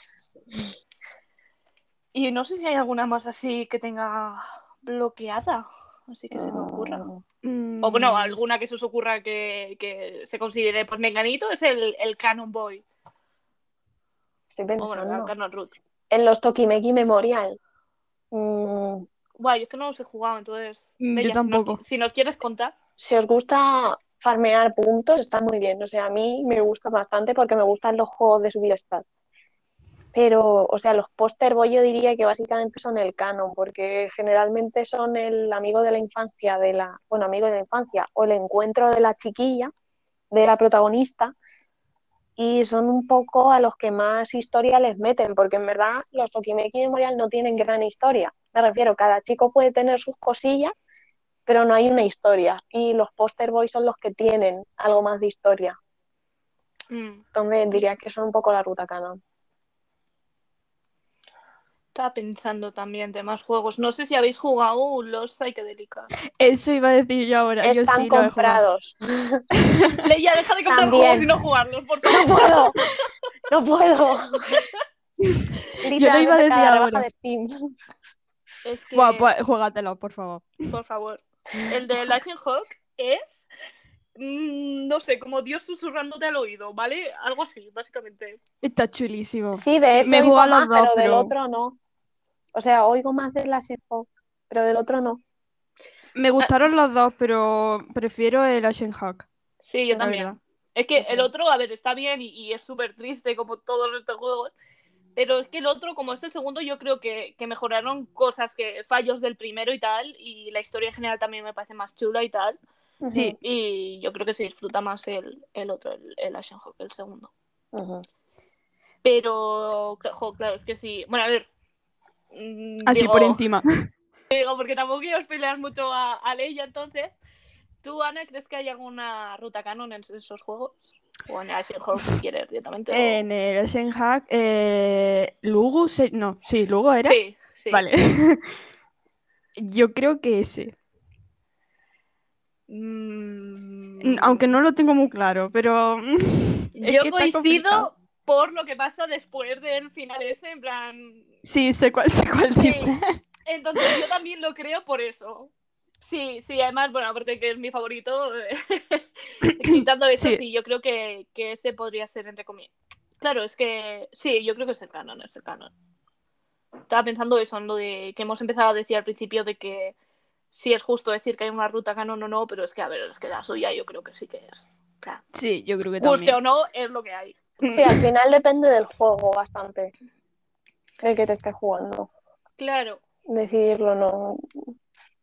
Y no sé si hay alguna más así que tenga bloqueada, así que se me ocurra. Mm, O bueno, alguna que se os ocurra que, que se considere pues menganito es el, el Canon Boy. Estoy O bueno, el pensando. Canon Root. En los Tokimeki Memorial. Mm, Guay, es que no los he jugado, entonces. Mm, yo Bella, si nos- tampoco. Si nos, quieres contar. si os gusta farmear puntos, está muy bien. O sea, a mí me gusta bastante porque me gustan los juegos de subir stats. Pero, o sea, los póster boy yo diría que básicamente son el canon, porque generalmente son el amigo de la infancia de la, bueno, amigo de la infancia, o el encuentro de la chiquilla, de la protagonista, y son un poco a los que más historia les meten, porque en verdad los Tokimeki Memorial no tienen gran historia. Me refiero, cada chico puede tener sus cosillas, pero no hay una historia. Y los poster boys son los que tienen algo más de historia. Mm, Entonces diría que son un poco la ruta canon. Estaba pensando también temas juegos. No sé si habéis jugado los Psychedelics. Eso iba a decir yo ahora. Yo Están sí lo he jugado. comprados. Leia, deja de comprar También. juegos y no jugarlos, por No favor. puedo, no puedo. Literalmente a decir cada rebaja ahora. de Steam. Es que, pues, juégatelo, por favor. por favor, el de Lightning Hawk es. mm, no sé, como Dios susurrándote al oído, ¿vale? Algo así, básicamente. Está chulísimo. Sí, de ese Me he oigo jugado más, los dos, pero del pero- otro no. O sea, oigo más de la Hawk, pero del otro no. Me gustaron los dos, pero prefiero el Ashen Hack, Sí, yo también. verdad. Es que el otro, a ver, está bien y, y es súper triste como todos estos juegos. Pero es que el otro, como es el segundo, yo creo que, que mejoraron cosas, que fallos del primero y tal. Y la historia en general también me parece más chula y tal. Sí, Y yo creo que se disfruta más el, el otro, el, el Ashen Hawk, el segundo. Pero, jo, claro, es que sí. Bueno, a ver. Mm, así digo- por encima. Digo, porque tampoco quiero pelear mucho a, a Leia, entonces. ¿Tú, Ana, crees que hay alguna ruta canon en esos juegos? O en el Hawk, si quieres, directamente. o- En el Hack, eh, Lugo, se- no, sí, Lugo era. Sí, sí. Vale. Yo creo que ese. Mm, Aunque no lo tengo muy claro, pero. Yo coincido por lo que pasa después del final ese, en plan. Sí, sé cuál, sé cuál Sí. dice. Entonces yo también lo creo por eso. Sí, sí, además, bueno, aparte que es mi favorito, quitando eso, sí. Sí. yo creo que, que ese podría ser entre comillas. Claro, es que sí, yo creo que es el canon, es el canon. Estaba pensando eso, en lo de que hemos empezado a decir al principio de que sí es justo decir que hay una ruta canon o no, pero es que, a ver, es que la suya yo creo que sí que es. O sea, Sí, yo creo que guste también. o no, es lo que hay. Sí, al final depende del juego bastante. El que te esté jugando. Claro, Decidirlo no.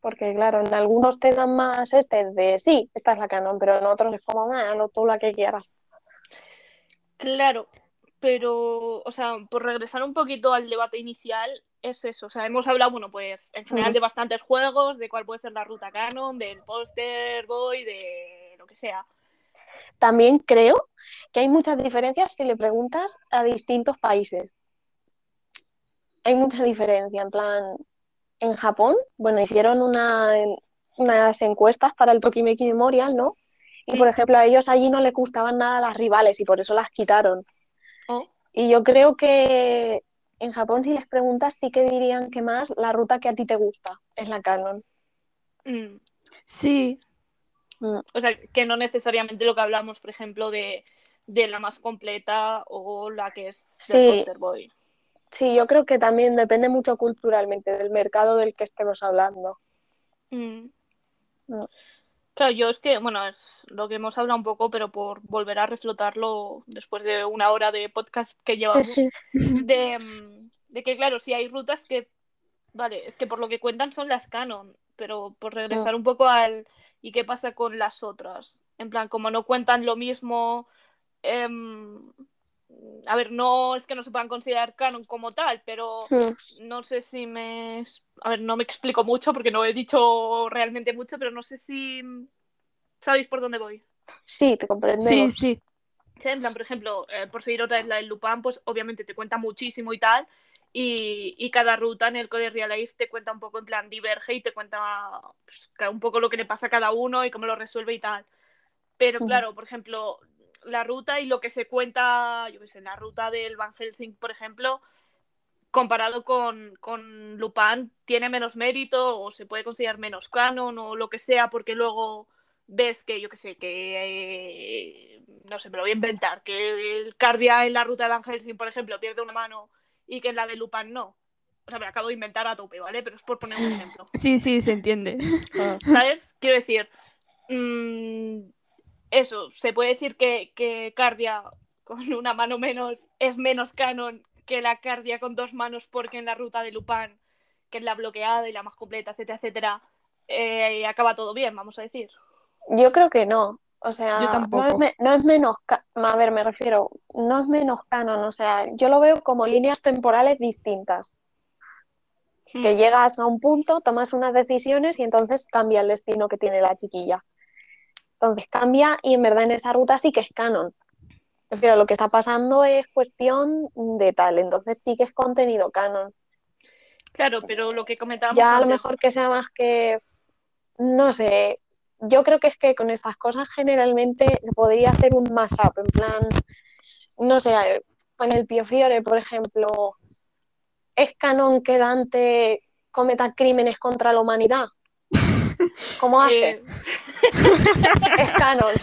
Porque, claro, en algunos te dan más este de sí, esta es la canon, pero en otros es como, ah, no, tú la que quieras. Claro, pero, o sea, por regresar un poquito al debate inicial, es eso. O sea, hemos hablado, bueno, pues en general de bastantes juegos, de cuál puede ser la ruta canon, del poster boy, de lo que sea. También creo que hay muchas diferencias si le preguntas a distintos países. Hay mucha diferencia, en plan, en Japón, bueno, hicieron una, unas encuestas para el Tokimeki Memorial, ¿no? Y por ejemplo, a ellos allí no les gustaban nada las rivales y por eso las quitaron. Oh, Y yo creo que en Japón, si les preguntas, sí que dirían que más la ruta que a ti te gusta es la canon. mm. Sí. O sea, que no necesariamente lo que hablamos, por ejemplo, de, de la más completa o la que es del Sí. poster boy. Sí, yo creo que también depende mucho culturalmente del mercado del que estemos hablando. Mm. No. Claro, yo es que, bueno, es lo que hemos hablado un poco, pero por volver a reflotarlo después de una hora de podcast que llevamos, de, mm, de que, claro, sí hay rutas que, vale, es que por lo que cuentan son las canon, pero por regresar un poco al y qué pasa con las otras. En plan, como no cuentan lo mismo, em, a ver, no es que no se puedan considerar canon como tal, pero no sé si me... A ver, no me explico mucho porque no he dicho realmente mucho, pero no sé si sabéis por dónde voy. Sí, te comprendemos. Sí, sí. Sí, en plan, por ejemplo, eh, por seguir otra vez la del Lupin, pues obviamente te cuenta muchísimo y tal, y, y cada ruta en el Code Realize te cuenta un poco, en plan, diverge y te cuenta pues, un poco lo que le pasa a cada uno y cómo lo resuelve y tal. Pero claro, por ejemplo, la ruta y lo que se cuenta, yo qué sé, la ruta del Van Helsing, por ejemplo, comparado con, con Lupin, tiene menos mérito o se puede considerar menos canon o lo que sea, porque luego ves que, yo qué sé, que, eh, no sé, me lo voy a inventar, que el Cardia en la ruta de Van Helsing, por ejemplo, pierde una mano y que en la de Lupin no. O sea, me acabo de inventar a tope, ¿vale? Pero es por poner un ejemplo. Sí, sí, se entiende. Ah. ¿Sabes? Quiero decir, mm, eso, se puede decir que, que Cardia con una mano menos es menos canon que la Cardia con dos manos porque en la ruta de Lupin, que es la bloqueada y la más completa, etcétera, etcétera, eh, acaba todo bien, vamos a decir. Yo creo que no. O sea, Yo no es, me- no es menos, a ver, me refiero, no es menos canon, o sea, yo lo veo como líneas temporales distintas, que Hmm. llegas a un punto, tomas unas decisiones y entonces cambia el destino que tiene la chiquilla. Entonces cambia y en verdad en esa ruta sí que es canon. Prefiero, lo que está pasando es cuestión de tal, entonces sí que es contenido canon. Claro, pero lo que comentábamos Ya a lo mejor que sea más que, no sé, yo creo que es que con estas cosas generalmente se podría hacer un mashup, en plan, no sé, con el Pio Fiore, por ejemplo, ¿es canon que Dante cometa crímenes contra la humanidad? ¿Cómo hace? eh, Es canon.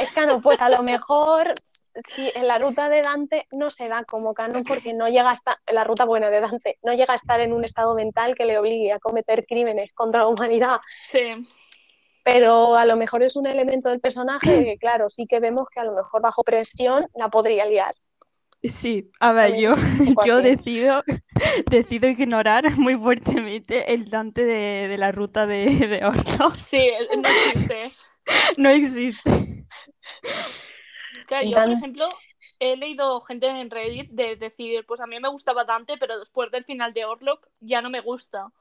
Es canon, pues a lo mejor si en la ruta de Dante no se da como canon porque no llega a estar, en la ruta buena de Dante, no llega a estar en un estado mental que le obligue a cometer crímenes contra la humanidad, sí, pero a lo mejor es un elemento del personaje que claro, sí que vemos que a lo mejor bajo presión la podría liar. Sí, a ver, También yo, yo decido, decido ignorar muy fuertemente el Dante de, de la ruta de, de Oslo. sí, no existe. No existe. Claro, yo, por ejemplo, he leído gente en Reddit de decir, pues a mí me gustaba Dante, pero después del final de Orlok ya no me gusta.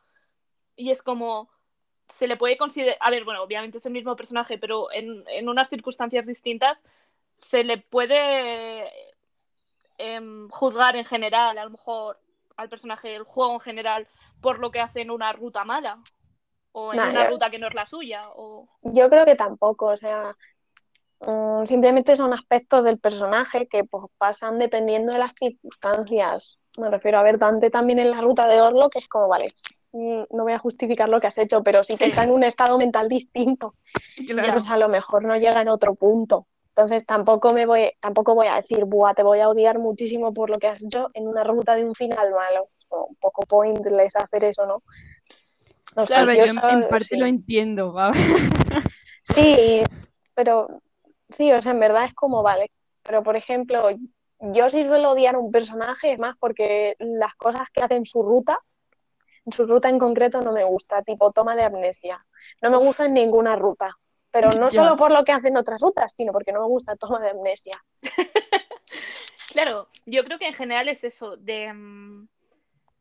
Y es como, se le puede considerar, a ver, bueno, obviamente es el mismo personaje, pero en, en unas circunstancias distintas se le puede em, juzgar en general, a lo mejor al personaje del juego en general, por lo que hace en una ruta mala. O en Nah, una ruta que no es la suya. O... Yo creo que tampoco, o sea, mm, simplemente son aspectos del personaje que pues, pasan dependiendo de las circunstancias. Me refiero a ver Dante también en la ruta de Orlo, que es como, vale, mm, no voy a justificar lo que has hecho, pero sí que está en un estado mental distinto. Claro. Entonces a lo mejor no llega en otro punto. Entonces tampoco me voy, tampoco voy a decir, buah, te voy a odiar muchísimo por lo que has hecho en una ruta de un final malo. Como un poco pointless hacer eso, ¿no? No sé, A ver, yo en, parte sí. lo entiendo, ¿va? Sí, pero sí, o sea, en verdad es como vale. Pero por ejemplo, yo sí suelo odiar a un personaje, es más porque las cosas que hace en su ruta, en su ruta en concreto no me gusta, tipo toma de amnesia. No me gusta en ninguna ruta. Pero no Ya. solo por lo que hacen otras rutas, sino porque no me gusta toma de amnesia. Claro, yo creo que en general es eso, de, mm,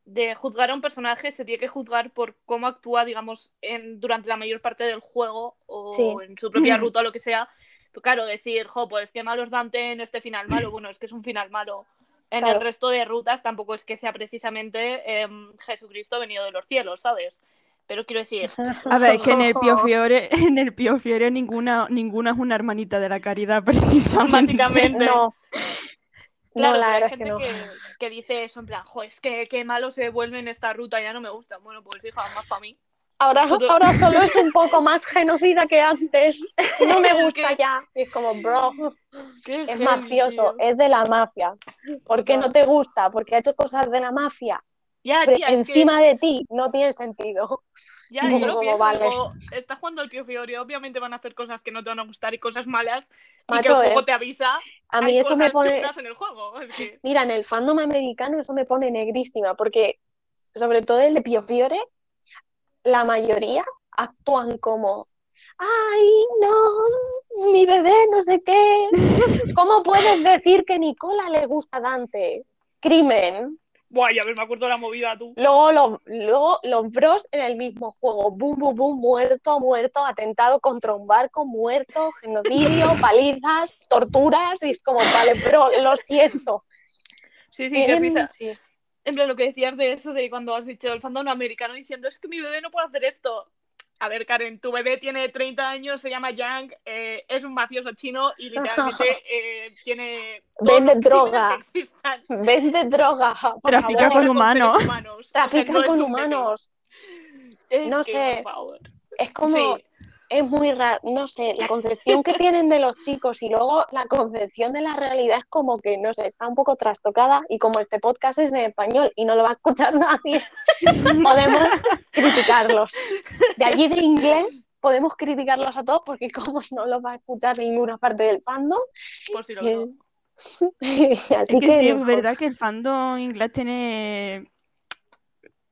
de juzgar a un personaje se tiene que juzgar por cómo actúa, digamos, en, durante la mayor parte del juego o Sí. en su propia ruta o lo que sea. Claro, decir, jo, pues qué malo es Dante en este final malo. Bueno, es que es un final malo. En Claro. el resto de rutas tampoco es que sea precisamente em, Jesucristo venido de los cielos, ¿sabes? Pero quiero decir, A ver, que en el Pio Fiore, en el Pio Fiore ninguna, ninguna es una hermanita de la caridad, precisamente. No. Claro, no, la hay es que gente no. que, que dice eso en plan, jo, es que qué malo se vuelve en esta ruta, ya no me gusta. Bueno, pues hija, más para mí. Ahora, ahora solo es un poco más genocida que antes. No me gusta ya. Y es como, bro, es mafioso, es de la mafia. ¿Por qué no te gusta? Porque ha hecho cosas de la mafia. Ya, Pero tía, es que- encima de ti no tiene sentido. Ya, Como, yo lo pienso, vale. está jugando al Pio Fiore, obviamente van a hacer cosas que no te van a gustar y cosas malas, y que Macho, el juego eh, te avisa, A mí hay eso me pone, en el juego. Es que, mira, en el fandom americano eso me pone negrísima, porque sobre todo el de Pio Fiore, la mayoría actúan como, ay, no, mi bebé, no sé qué. ¿Cómo puedes decir que Nicola le gusta a Dante? Crimen. Buah, ya ves, me acuerdo de la movida tú. Luego, los- luego los bros en el mismo juego. Boom, boom, boom, muerto, muerto, atentado contra un barco, muerto, genocidio, palizas, torturas. Y es como, vale, bro, lo siento. Sí, sí, qué Tienen- risa. sí. En plan, lo que decías de eso, de cuando has dicho el fandom americano diciendo, es que mi bebé no puede hacer esto. A ver, Karen, tu bebé tiene 30 años, se llama Yang, eh, es un mafioso chino y literalmente eh, tiene. Vende droga. Vende droga. Trafica favor. con humanos. humanos. O sea, Trafica no con humanos. Es No que, sé. Es como, Sí. Es muy raro, no sé, la concepción que tienen de los chicos y luego la concepción de la realidad es como que, no sé, está un poco trastocada y como este podcast es en español y no lo va a escuchar nadie, podemos criticarlos. De allí de inglés podemos criticarlos a todos porque como no los va a escuchar ninguna parte del fandom, Por si lo eh, así Es que sí, es verdad que el fandom inglés tiene.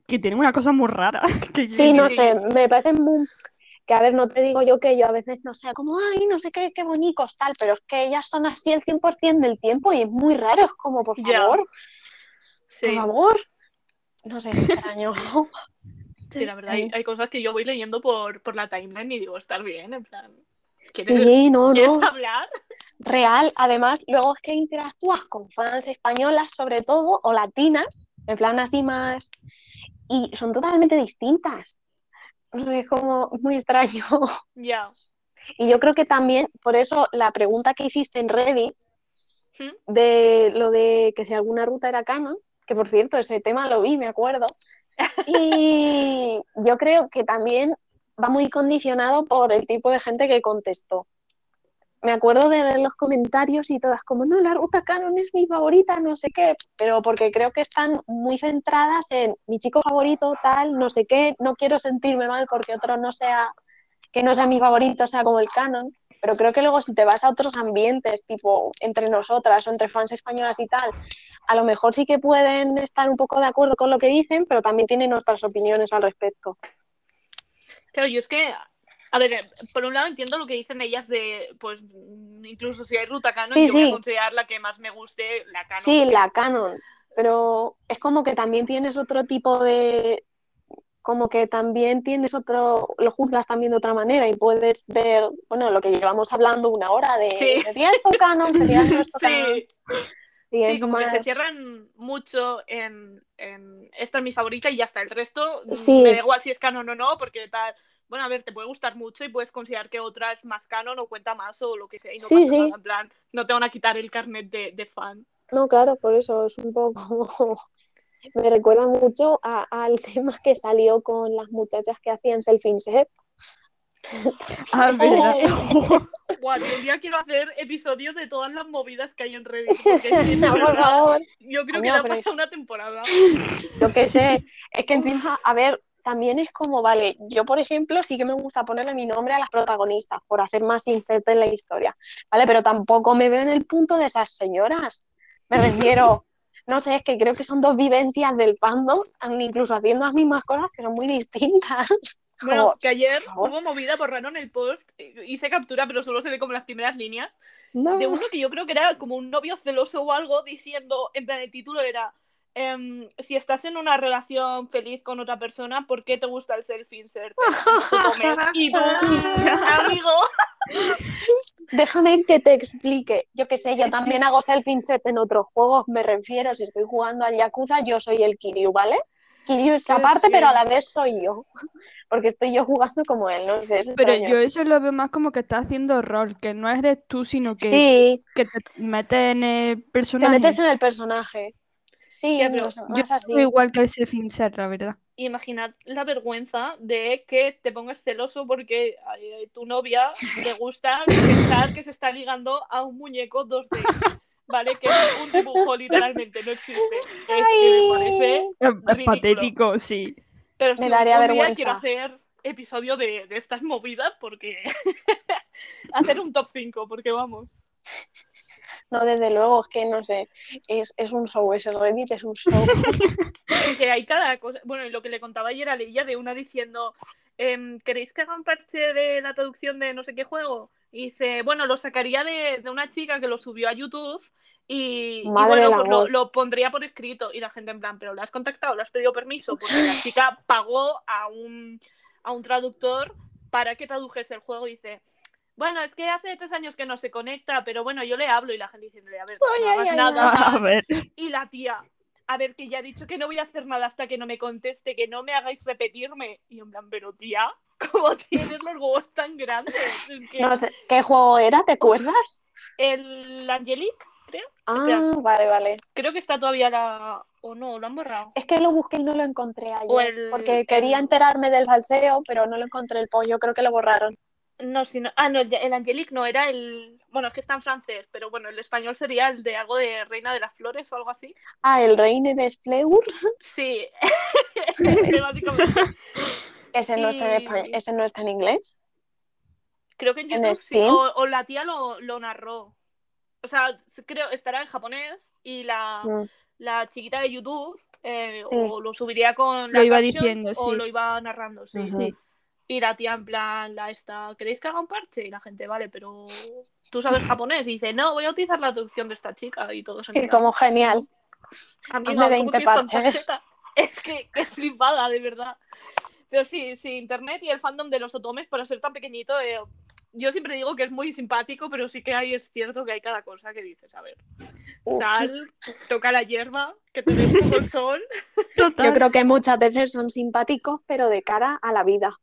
que tiene una cosa muy rara. que yo- Sí, no sí. sé, me parece muy... Que a ver, no te digo yo que yo a veces no sé, como, ay, no sé qué, qué bonitos, tal, pero es que ellas son así el 100% del tiempo y es muy raro, es como, por favor, por favor. No sé, extraño. sí, la verdad, hay, hay cosas que yo voy leyendo por, por la timeline y digo, estás bien, en plan. ¿Quieres, Sí, no, ¿quieres no, hablar? real. Además, luego es que interactúas con fans españolas, sobre todo, o latinas, en plan así más, y son totalmente distintas. Es como muy extraño. Ya. Y yo creo que también, por eso la pregunta que hiciste en Reddit ¿Mm? de lo de que si alguna ruta era canon, que por cierto, ese tema lo vi, me acuerdo. Y yo creo que también va muy condicionado por el tipo de gente que contestó. Me acuerdo de los comentarios y todas como, no, la ruta canon es mi favorita, no sé qué, pero porque creo que están muy centradas en mi chico favorito, tal, no sé qué, no quiero sentirme mal porque otro no sea, que no sea mi favorito, sea como el canon, pero creo que luego si te vas a otros ambientes, tipo entre nosotras o entre fans españolas y tal, a lo mejor sí que pueden estar un poco de acuerdo con lo que dicen, pero también tienen otras opiniones al respecto. Claro, yo es que, a ver, por un lado entiendo lo que dicen ellas de, pues, incluso si hay ruta canon, Sí, yo voy a considerar la que más me guste, la canon. Sí, la canon, pero es como que también tienes otro tipo de, como que también tienes otro, lo juzgas también de otra manera y puedes ver, bueno, lo que llevamos hablando una hora de, Sí. ¿sería esto canon? ¿Sería esto canon? Sí, Y sí, como que se cierran mucho en, en esta es mi favorita y ya está. El resto Sí. me da igual si es canon o no, porque tal. Bueno, a ver, te puede gustar mucho y puedes considerar que otra es más canon o cuenta más o lo que sea. Y no Sí, pasa sí. nada. En plan, no te van a quitar el carnet de, de fan. No, claro, por eso es un poco. Me recuerda mucho a- al tema que salió con las muchachas que hacían self-insert. Ah, verdad. Buah, tío, un día quiero hacer episodios de todas las movidas que hay en Reddit. Porque es que, de No, por verdad, favor. yo creo que da para una temporada. Yo qué sé. Es que encima, a ver, también es como, vale, yo por ejemplo sí que me gusta ponerle mi nombre a las protagonistas por hacer más insert en la historia, ¿vale? Pero tampoco me veo en el punto de esas señoras. Me refiero, no sé, es que creo que son dos vivencias del fandom, incluso haciendo las mismas cosas que son muy distintas. Bueno, Como, que ayer hubo movida, borraron el post, eh, hice captura, pero solo se ve como las primeras líneas, no. de uno que yo creo que era como un novio celoso o algo, diciendo, en plan, el título era, em, si estás en una relación feliz con otra persona, ¿por qué te gusta el self-insert? Y tú, amigo, Déjame que te explique. Yo qué sé, yo también hago self-insert en otros juegos, me refiero, si estoy jugando al Yakuza, yo soy el Kiryu, ¿vale? Kiryu es aparte, pero a la vez soy yo. Porque estoy yo jugando como él, no sé, es Pero extraño. yo eso lo veo más como que estás haciendo rol, que no eres tú, sino que, Sí, que te metes en el te personaje. metes en el personaje. Sí, Ya, pero Yo así. soy igual que ese Fincher, la verdad. imaginad la vergüenza de que te pongas celoso porque eh, tu novia le gusta pensar que se está ligando a un muñeco 2D. ¿Vale? Que es un dibujo, literalmente, no existe. Es que me parece Es- patético, sí. Pero Me sí, daría un día vergüenza. quiero hacer episodio de, de estas movidas porque hacer un top 5, porque vamos. No, desde luego, es que no sé, es, es un show, ese Reddit es un show. Que hay cada cosa. Bueno, y lo que le contaba ayer a Leia de una diciendo, em, ¿queréis que haga un parche de la traducción de no sé qué juego? Y dice, bueno, lo sacaría de, de una chica que lo subió a YouTube y, bueno, pues lo, lo pondría por escrito. Y la gente en plan, ¿pero lo has contactado? ¿Le has pedido permiso? Porque la chica pagó a un, a un traductor para que tradujese el juego y dice... Bueno, es que hace tres años que no se conecta, pero bueno, yo le hablo y la gente diciéndole, a ver, Ay, no ay, hagas ay, nada, A ver. y la tía, a ver, que ya he dicho que no voy a hacer nada hasta que no me conteste, que no me hagáis repetirme. Y en plan, pero tía, ¿cómo tienes los huevos tan grandes? Es que No sé, ¿qué juego era? ¿Te acuerdas? El Angelique, creo. Ah, vale, vale. Creo que está todavía la. O no, lo han borrado. Es que lo busqué y no lo encontré ayer. El- porque quería enterarme del salseo, pero no lo encontré el pollo. Creo que lo borraron. No, si no. Ah, no, el, el Angelique no, era el. Bueno, es que está en francés, pero bueno, el español sería el de algo de Reina de las Flores o algo así. Ah, el Reine de Fleur. Sí. Ese no está en español. Ese no está en inglés. Creo que en ¿En YouTube sí. O, o la tía lo, lo narró. O sea, creo estará en japonés y la, Mm. la chiquita de YouTube eh, Sí. o lo subiría con Lo la iba diciendo, o lo iba narrando, sí. Sí. Y la tía en plan, la esta, ¿queréis que haga un parche? Y la gente, vale, pero tú sabes japonés. Y dice, no, voy a utilizar la traducción de esta chica y todo eso. Que como genial. Amiga, hazme ¿cómo 20 tienes tanta parches. Es que qué flipada, de verdad. Pero sí, sí, internet y el fandom de los otomes, para ser tan pequeñito, eh, yo siempre digo que es muy simpático, pero sí que hay, es cierto que hay cada cosa que dices, a ver, Uf. sal, toca la hierba, que te dé un poco el sol. Total. Yo creo que muchas veces son simpáticos, pero de cara a la vida.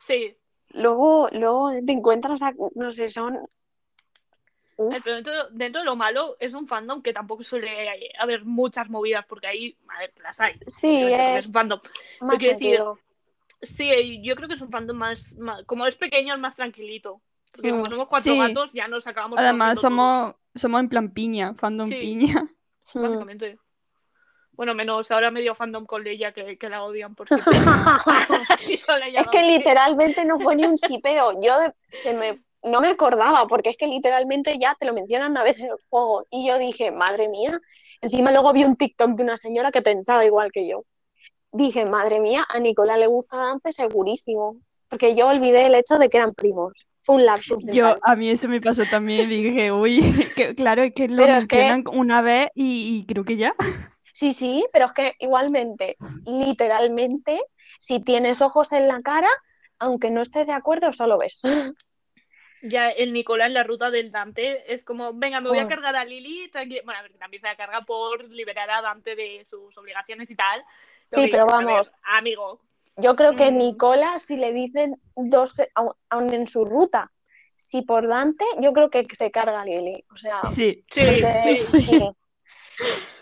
Sí, Luego, luego te encuentras, a- no sé, son... Uf. pero dentro, dentro de lo malo es un fandom que tampoco suele haber muchas movidas, porque ahí, a ver, las hay. Sí, es un fandom. más quiero decir, tranquilo. Sí, yo creo que es un fandom más, más- como es pequeño, es más tranquilito. Porque como Mm, somos cuatro sí. gatos, ya nos acabamos Además, somos, somos en plan piña, fandom Sí. piña. Mm. básicamente. Bueno, menos ahora medio fandom con Leia que, que la odian por Es que literalmente no fue ni un sipeo. Yo de- se me, no me acordaba, porque es que literalmente ya te lo mencionan una vez en el juego. Y yo dije, madre mía. Encima luego vi un TikTok de una señora que pensaba igual que yo. Dije, madre mía, a Nicolás le gusta Dante segurísimo. Porque yo olvidé el hecho de que eran primos. Fue un lapsus Yo, a mí eso me pasó también. Dije, uy, que, claro, es que lo Pero es que- mencionan una vez y, y creo que ya. Sí, sí, pero es que igualmente, literalmente, si tienes ojos en la cara, aunque no estés de acuerdo, solo ves. Ya el Nicolás en la ruta del Dante es como, venga, me voy a Joder. cargar a Lily. tranqui- Bueno, a ver, también se la carga por liberar a Dante de sus obligaciones y tal. Sí, pero ver, vamos. amigo. Yo creo que Mm. Nicola, si le dicen dos, aun, aun en su ruta, si por Dante, yo creo que se carga a Lily. O sea, Sí. Sí, porque- sí. sí.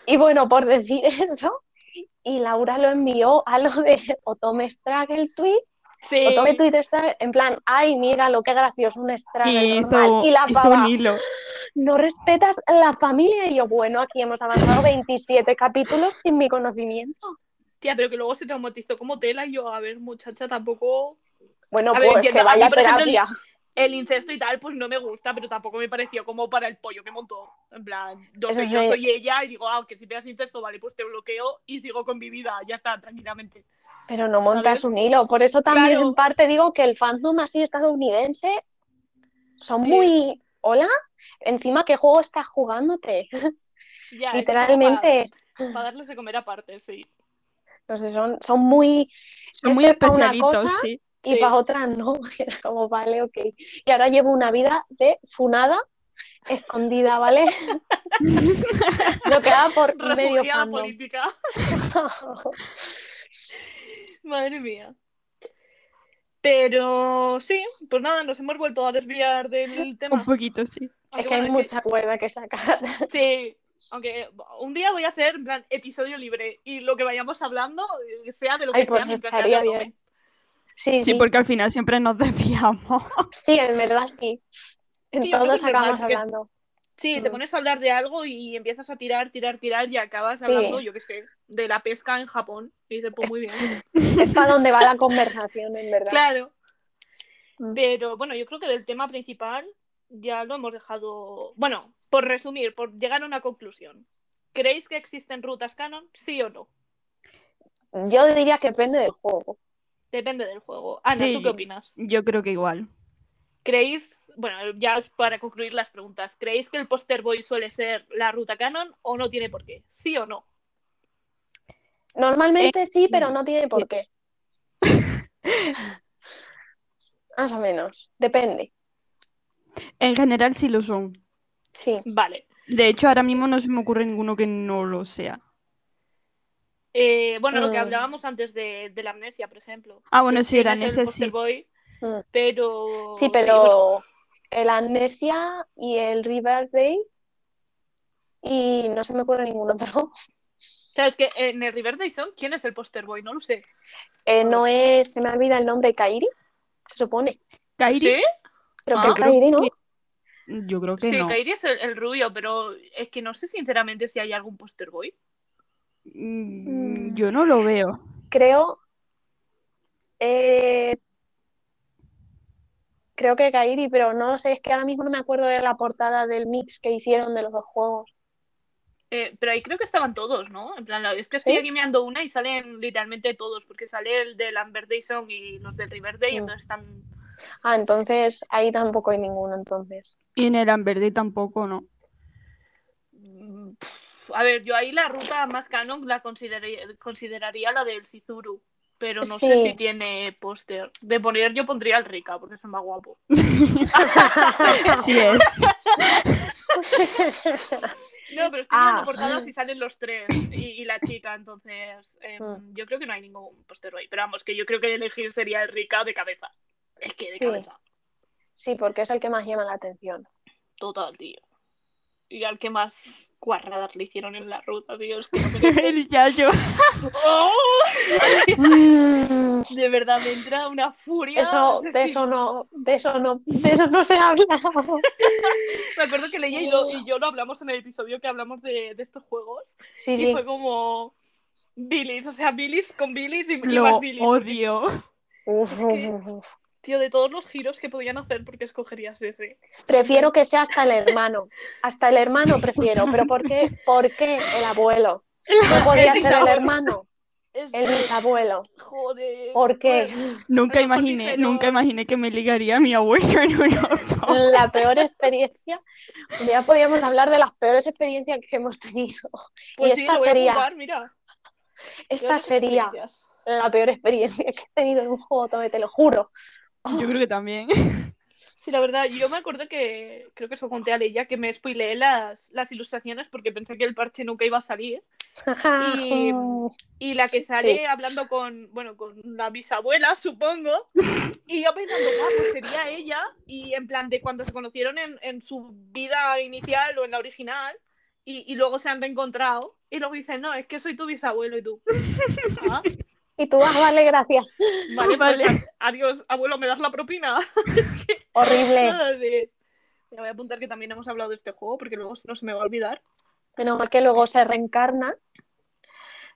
Y bueno, por decir eso, y Laura lo envió a lo de Otome Struggle tweet, Sí. Otome tweet Struggle, en plan, ay, mira lo que gracioso, un Struggle Y Y la pava, hilo. no respetas la familia. Y yo, bueno, aquí hemos avanzado 27 capítulos sin mi conocimiento. Tía, pero que luego se traumatizó como tela y yo, a ver, muchacha, tampoco... Bueno, A ver, pues entiendo, que a mí, vaya ejemplo. El incesto y tal, pues no me gusta, pero tampoco me pareció como para el pollo que montó. En plan, yo, sé, yo soy ella y digo, ah, que si pegas incesto, vale, pues te bloqueo y sigo con mi vida, ya está, tranquilamente. Pero no montas ¿Sabes? un hilo. Por eso también Claro. en parte digo que el fandom así estadounidense son Sí. muy... Hola, encima qué juego estás jugándote. Ya, Literalmente, Para darles de comer aparte, sí. no sé, son, son muy... Son muy especialitos, cosa sí. Y Sí. para otras no. Era como, vale, ok. Y ahora llevo una vida de funada, escondida, ¿vale? Bloqueada por medio política. Madre mía. Pero sí, pues nada, nos hemos vuelto a desviar del tema. Un poquito, sí. Es que hay mucha cuerda que sacar. Sí, aunque un día voy a hacer plan episodio libre y lo que vayamos hablando eh, sea de lo que Ay, pues sea sea estaría de bien. Sí, Sí, sí, porque al final siempre nos desviamos. sí, en verdad sí. En Sí, todos acabamos hablando. Sí, te Mm. pones a hablar de algo y empiezas a tirar, tirar, tirar y acabas Sí. hablando, yo qué sé, de la pesca en Japón. Y dices, pues muy bien. Es para donde va la conversación, en verdad. claro. Mm. Pero bueno, yo creo que del tema principal ya lo hemos dejado. Bueno, por resumir, por llegar a una conclusión. ¿Creéis que existen rutas canon? ¿Sí o no? Yo diría que depende del juego. Depende del juego. Ana, Sí. ¿tú qué opinas? Yo creo que igual. ¿Creéis, bueno, ya os- para concluir las preguntas, ¿creéis que el Poster Boy suele ser la ruta canon o no tiene por qué? ¿Sí o no? Normalmente Eh, sí, pero no tiene por qué. Más o menos. Depende. En general sí lo son. Sí. Vale. De hecho, ahora mismo no se me ocurre ninguno que no lo sea. Eh, bueno, lo que Mm. hablábamos antes de, de la amnesia, por ejemplo. Ah, bueno, sí, ese el Poster sí. Boy, Mm. pero... Sí, pero el Amnesia y el Reverse Day y no se me ocurre ningún otro. Claro, es que en el Riverdale Son, ¿quién es el Poster Boy? No lo sé. Eh, no es, se me olvida el nombre, Kairi, se supone. Kairi, ¿Sí? Creo Ah. que es Kairi, ¿no? yo creo que Sí, no. Kairi es el, el rubio, pero es que no sé sinceramente si hay algún Poster Boy. Mm, Yo no lo veo. Creo. eh, creo que Kairi, pero no lo sé, es que ahora mismo no me acuerdo de la portada del mix que hicieron de los dos juegos. Eh, pero ahí creo que estaban todos, ¿no? En plan, es que ¿Sí? estoy aquí mirando una y salen literalmente todos, porque sale el del Amber Dayson y los del Riverdale, Mm. entonces están... Ah, entonces ahí tampoco hay ninguno, entonces. Y en el Amber Day tampoco, ¿no? Mm, pf, A ver, yo ahí la ruta más canon la consideraría, consideraría la del Sizuru, pero no sé si tiene póster. De poner yo pondría al Rika, porque es el más guapo. Sí es. No, pero estoy Ah. mirando portadas y salen los tres y, y la chica, entonces eh, Mm. yo creo que no hay ningún póster hoy. Pero vamos, que yo creo que elegir sería el Rika de cabeza. Es que de Sí. cabeza. Sí, porque es el que más llama la atención. Total, tío. Y al que más guarradas le hicieron en la ruta, merece. El Yayo. ¡Oh! De verdad, me entra una furia. Eso, sé de si- eso no, de eso no, de eso no se habla. Me acuerdo que Leia y, lo- y yo lo hablamos en el episodio que hablamos de, de estos juegos. Sí, Y sí. fue como. Billis, o sea, Billis con Billis y, y más Lo Billis. odio. Uf, es que- uf, uf. Tío, de todos los giros que podían hacer, ¿por qué escogerías ese? Prefiero que sea hasta el hermano. Hasta el hermano prefiero. ¿Pero por qué? ¿Por qué el abuelo? No podía ser el hermano, Es el bisabuelo. Joder. ¿Por qué? Nunca Pero porque imaginé, nunca imaginé que me ligaría a mi abuelo en un auto. La peor experiencia. Ya podíamos hablar de las peores experiencias que hemos tenido. pues y sí, esta lo voy a sería- apuntar, mira. Esta sería la peor experiencia que he tenido en un juego, Tome, te lo juro. Yo creo que también. Sí, la verdad, yo me acuerdo que, creo que eso conté a Leia, que me spoileé las, las ilustraciones porque pensé que el parche nunca iba a salir. Y- Y la que sale Sí. hablando con, bueno, con la bisabuela, supongo. Y yo pensando, ah, pues sería ella. Y en plan de cuando se conocieron en, en su vida inicial o en la original. Y, y luego se han reencontrado. Y luego dicen, no, es que soy tu bisabuelo y tú. Ah, Y tú, ah, vale, gracias. vale, Vale. pues, adiós, abuelo, ¿me das la propina? Horrible. Me voy a apuntar que también hemos hablado de este juego porque luego no se me va a olvidar. Menos mal que luego se reencarna.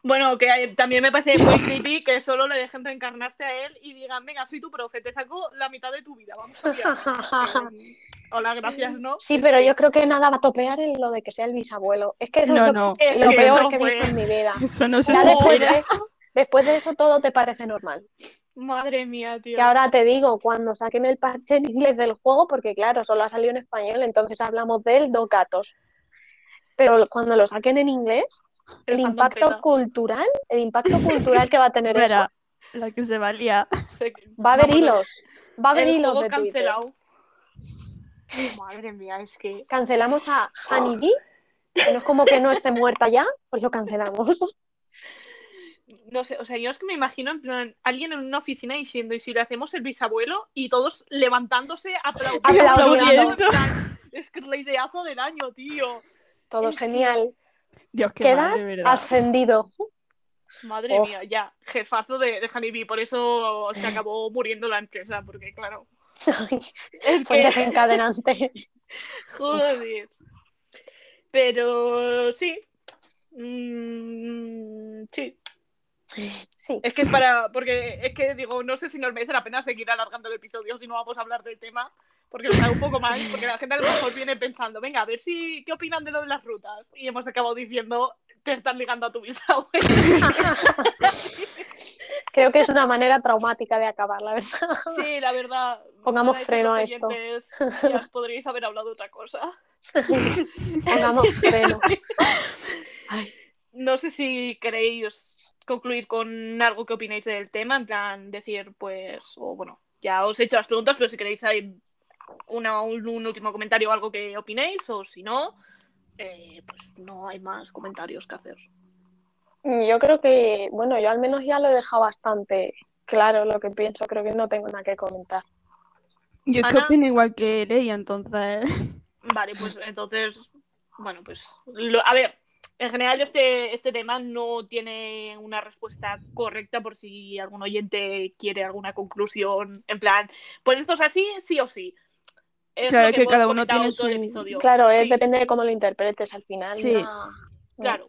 Bueno, que también me parece muy creepy que solo le dejen reencarnarse a él y digan, venga, soy tu profe, te saco la mitad de tu vida, vamos a Eh, Hola, gracias, ¿no? Sí, pero yo creo que nada va a topear en lo de que sea el bisabuelo. Es que eso No, es lo, no. Es lo que peor eso que he visto en mi vida. Eso no se Ya después supera. de eso, después de eso todo te parece normal. Madre mía, tío. Que ahora te digo, cuando saquen el parche en inglés del juego, porque claro, solo ha salido en español, entonces hablamos de él, dos gatos. Pero cuando lo saquen en inglés, el, impacto peta. cultural, el impacto cultural que va a tener eso, Verá, la que se valía. Va a haber vamos, hilos, va a haber el hilos juego de Twitter. cancelado. Madre mía, es que. Cancelamos a Honeybee, que no es como que no esté muerta ya, pues lo cancelamos. No sé, o sea, yo es que me imagino en plan alguien en una oficina diciendo, y si le hacemos el bisabuelo, y todos levantándose, aplaudiendo. Aplaudiendo. En plan, Es que es la ideazo del año, tío. Todo Es que- genial. Dios, qué Quedas ascendido. Madre Oh. mía, ya, jefazo de, de Honeybee, por eso se acabó muriendo la empresa, porque claro, es que, desencadenante. joder. Pero sí, Mm, sí, Sí. es que es para, porque es que digo, no sé si nos merece la pena seguir alargando el episodio si no vamos a hablar del tema, porque me da un poco mal, porque la gente a lo mejor viene pensando, venga, a ver si, ¿qué opinan de lo de las rutas? Y hemos acabado diciendo, te están ligando a tu bisabuela. Creo que es una manera traumática de acabar, la verdad. Sí, la verdad. Pongamos freno a esto. Ya os podríais haber hablado de otra cosa. Pongamos freno. Ay, No sé si queréis concluir con algo que opináis del tema, en plan decir, pues, o bueno, ya os he hecho las preguntas, pero si queréis hay una, un, un último comentario o algo que opinéis, o si no, eh, pues no hay más comentarios que hacer. Yo creo que, bueno, yo al menos ya lo he dejado bastante claro lo que pienso, creo que no tengo nada que comentar. Yo es que Ana. opino igual que Leia, entonces. Vale, pues entonces, bueno, pues, lo- a ver, en general este, este tema no tiene una respuesta correcta por si algún oyente quiere alguna conclusión, en plan, pues esto es así, sí o sí. Es Claro, que hemos cada uno tiene su- episodio. Claro, es- depende de cómo lo interpretes al final. Sí. Claro,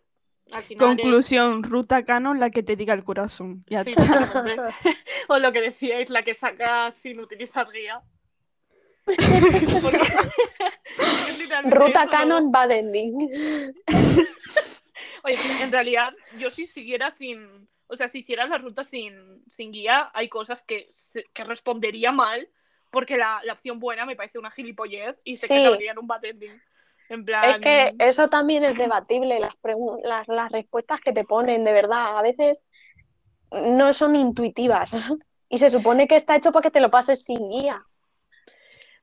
al final es- Conclusión, ruta canon, la que te diga el corazón. Ya Sí, o lo que decíais, la que saca sin utilizar guía. Porque- es literalmente Ruta. Canon Bad Ending. Oye, en realidad, yo si siguiera sin. O sea, si hiciera la ruta sin, sin guía, hay cosas que, se- que respondería mal, porque la, la opción buena me parece una gilipollez y sé que Sí. acabaría en un bad ending. En plan. Es que eso también es debatible, las, las, las respuestas que te ponen, de verdad, a veces no son intuitivas. Y se supone que está hecho para que te lo pases sin guía.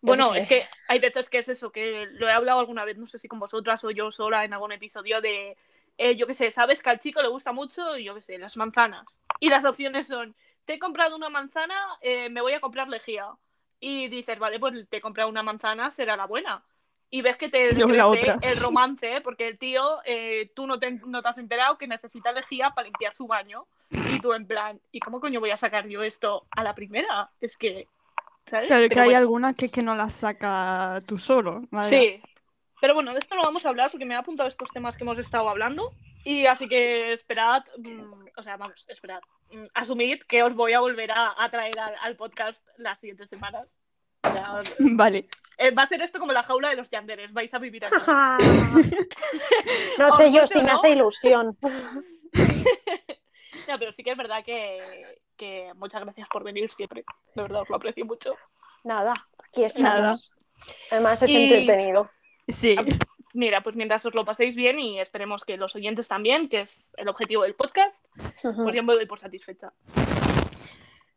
Bueno, sé. es que hay veces que es eso, que lo he hablado alguna vez, no sé si con vosotras o yo sola en algún episodio de, eh, yo qué sé, sabes que al chico le gusta mucho, yo qué sé, las manzanas. Y las opciones son, te he comprado una manzana, eh, me voy a comprar lejía. Y dices, vale, pues te he comprado una manzana, será la buena. Y ves que te crece el romance, porque el tío, eh, tú no te, no te has enterado que necesita lejía para limpiar su baño. Y tú en plan, ¿y cómo coño voy a sacar yo esto a la primera? Es que, ¿sabes? Claro, que Pero hay bueno. algunas que, que no las saca tú solo. vaya. Sí. Pero bueno, de esto no vamos a hablar porque me ha apuntado estos temas que hemos estado hablando. Y así que esperad, mm, o sea, vamos, esperad. mm, asumid que os voy a volver a, a traer al, al podcast las siguientes semanas. O sea, Vale. eh, va a ser esto como la jaula de los yanderes, vais a vivir aquí. No sé yo si me hace ilusión. No, pero sí que es verdad que, que muchas gracias por venir siempre. De verdad, os lo aprecio mucho. Nada, aquí estamos. Nada. Además es Y- entretenido. Sí. Mira, pues mientras os lo paséis bien y esperemos que los oyentes también, que es el objetivo del podcast, pues ya me doy por satisfecha.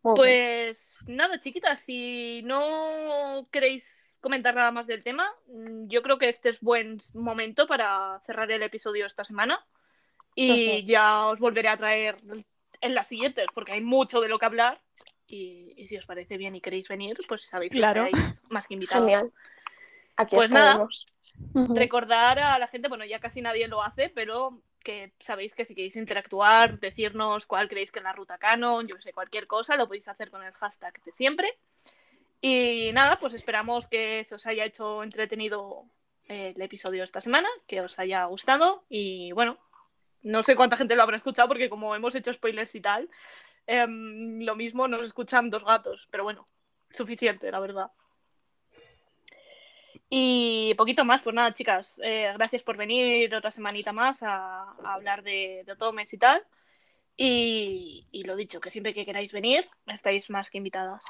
Muy bien. Pues nada, chiquitas, si no queréis comentar nada más del tema, mm, yo creo que este es buen momento para cerrar el episodio esta semana. Y ya os volveré a traer en las siguientes, porque hay mucho de lo que hablar. Y, y si os parece bien y queréis venir, pues sabéis que Claro. estáis más que invitados. Genial. Aquí Pues nada. Recordar a la gente, bueno, ya casi nadie lo hace, pero que sabéis que si queréis interactuar, decirnos cuál creéis que es la ruta canon, yo que sé, cualquier cosa, lo podéis hacer con el hashtag de siempre. Y nada, pues esperamos que se os haya hecho entretenido eh, el episodio de esta semana, que os haya gustado y bueno, no sé cuánta gente lo habrá escuchado porque como hemos hecho spoilers y tal, em, lo mismo nos escuchan dos gatos, pero bueno, suficiente, la verdad. Y poquito más, pues nada, chicas, eh, gracias por venir otra semanita más a, a hablar de, de Otomes y tal. Y, y lo dicho, que siempre que queráis venir, estáis más que invitadas.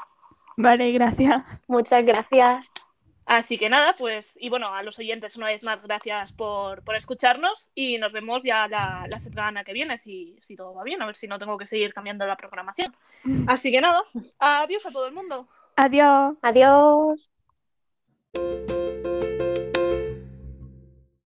Vale, gracias. Muchas gracias. Así que nada, pues, y bueno, a los oyentes una vez más, gracias por, por escucharnos y nos vemos ya la, la semana que viene, si, si todo va bien, a ver si no tengo que seguir cambiando la programación. Así que nada, adiós a todo el mundo. Adiós. Adiós.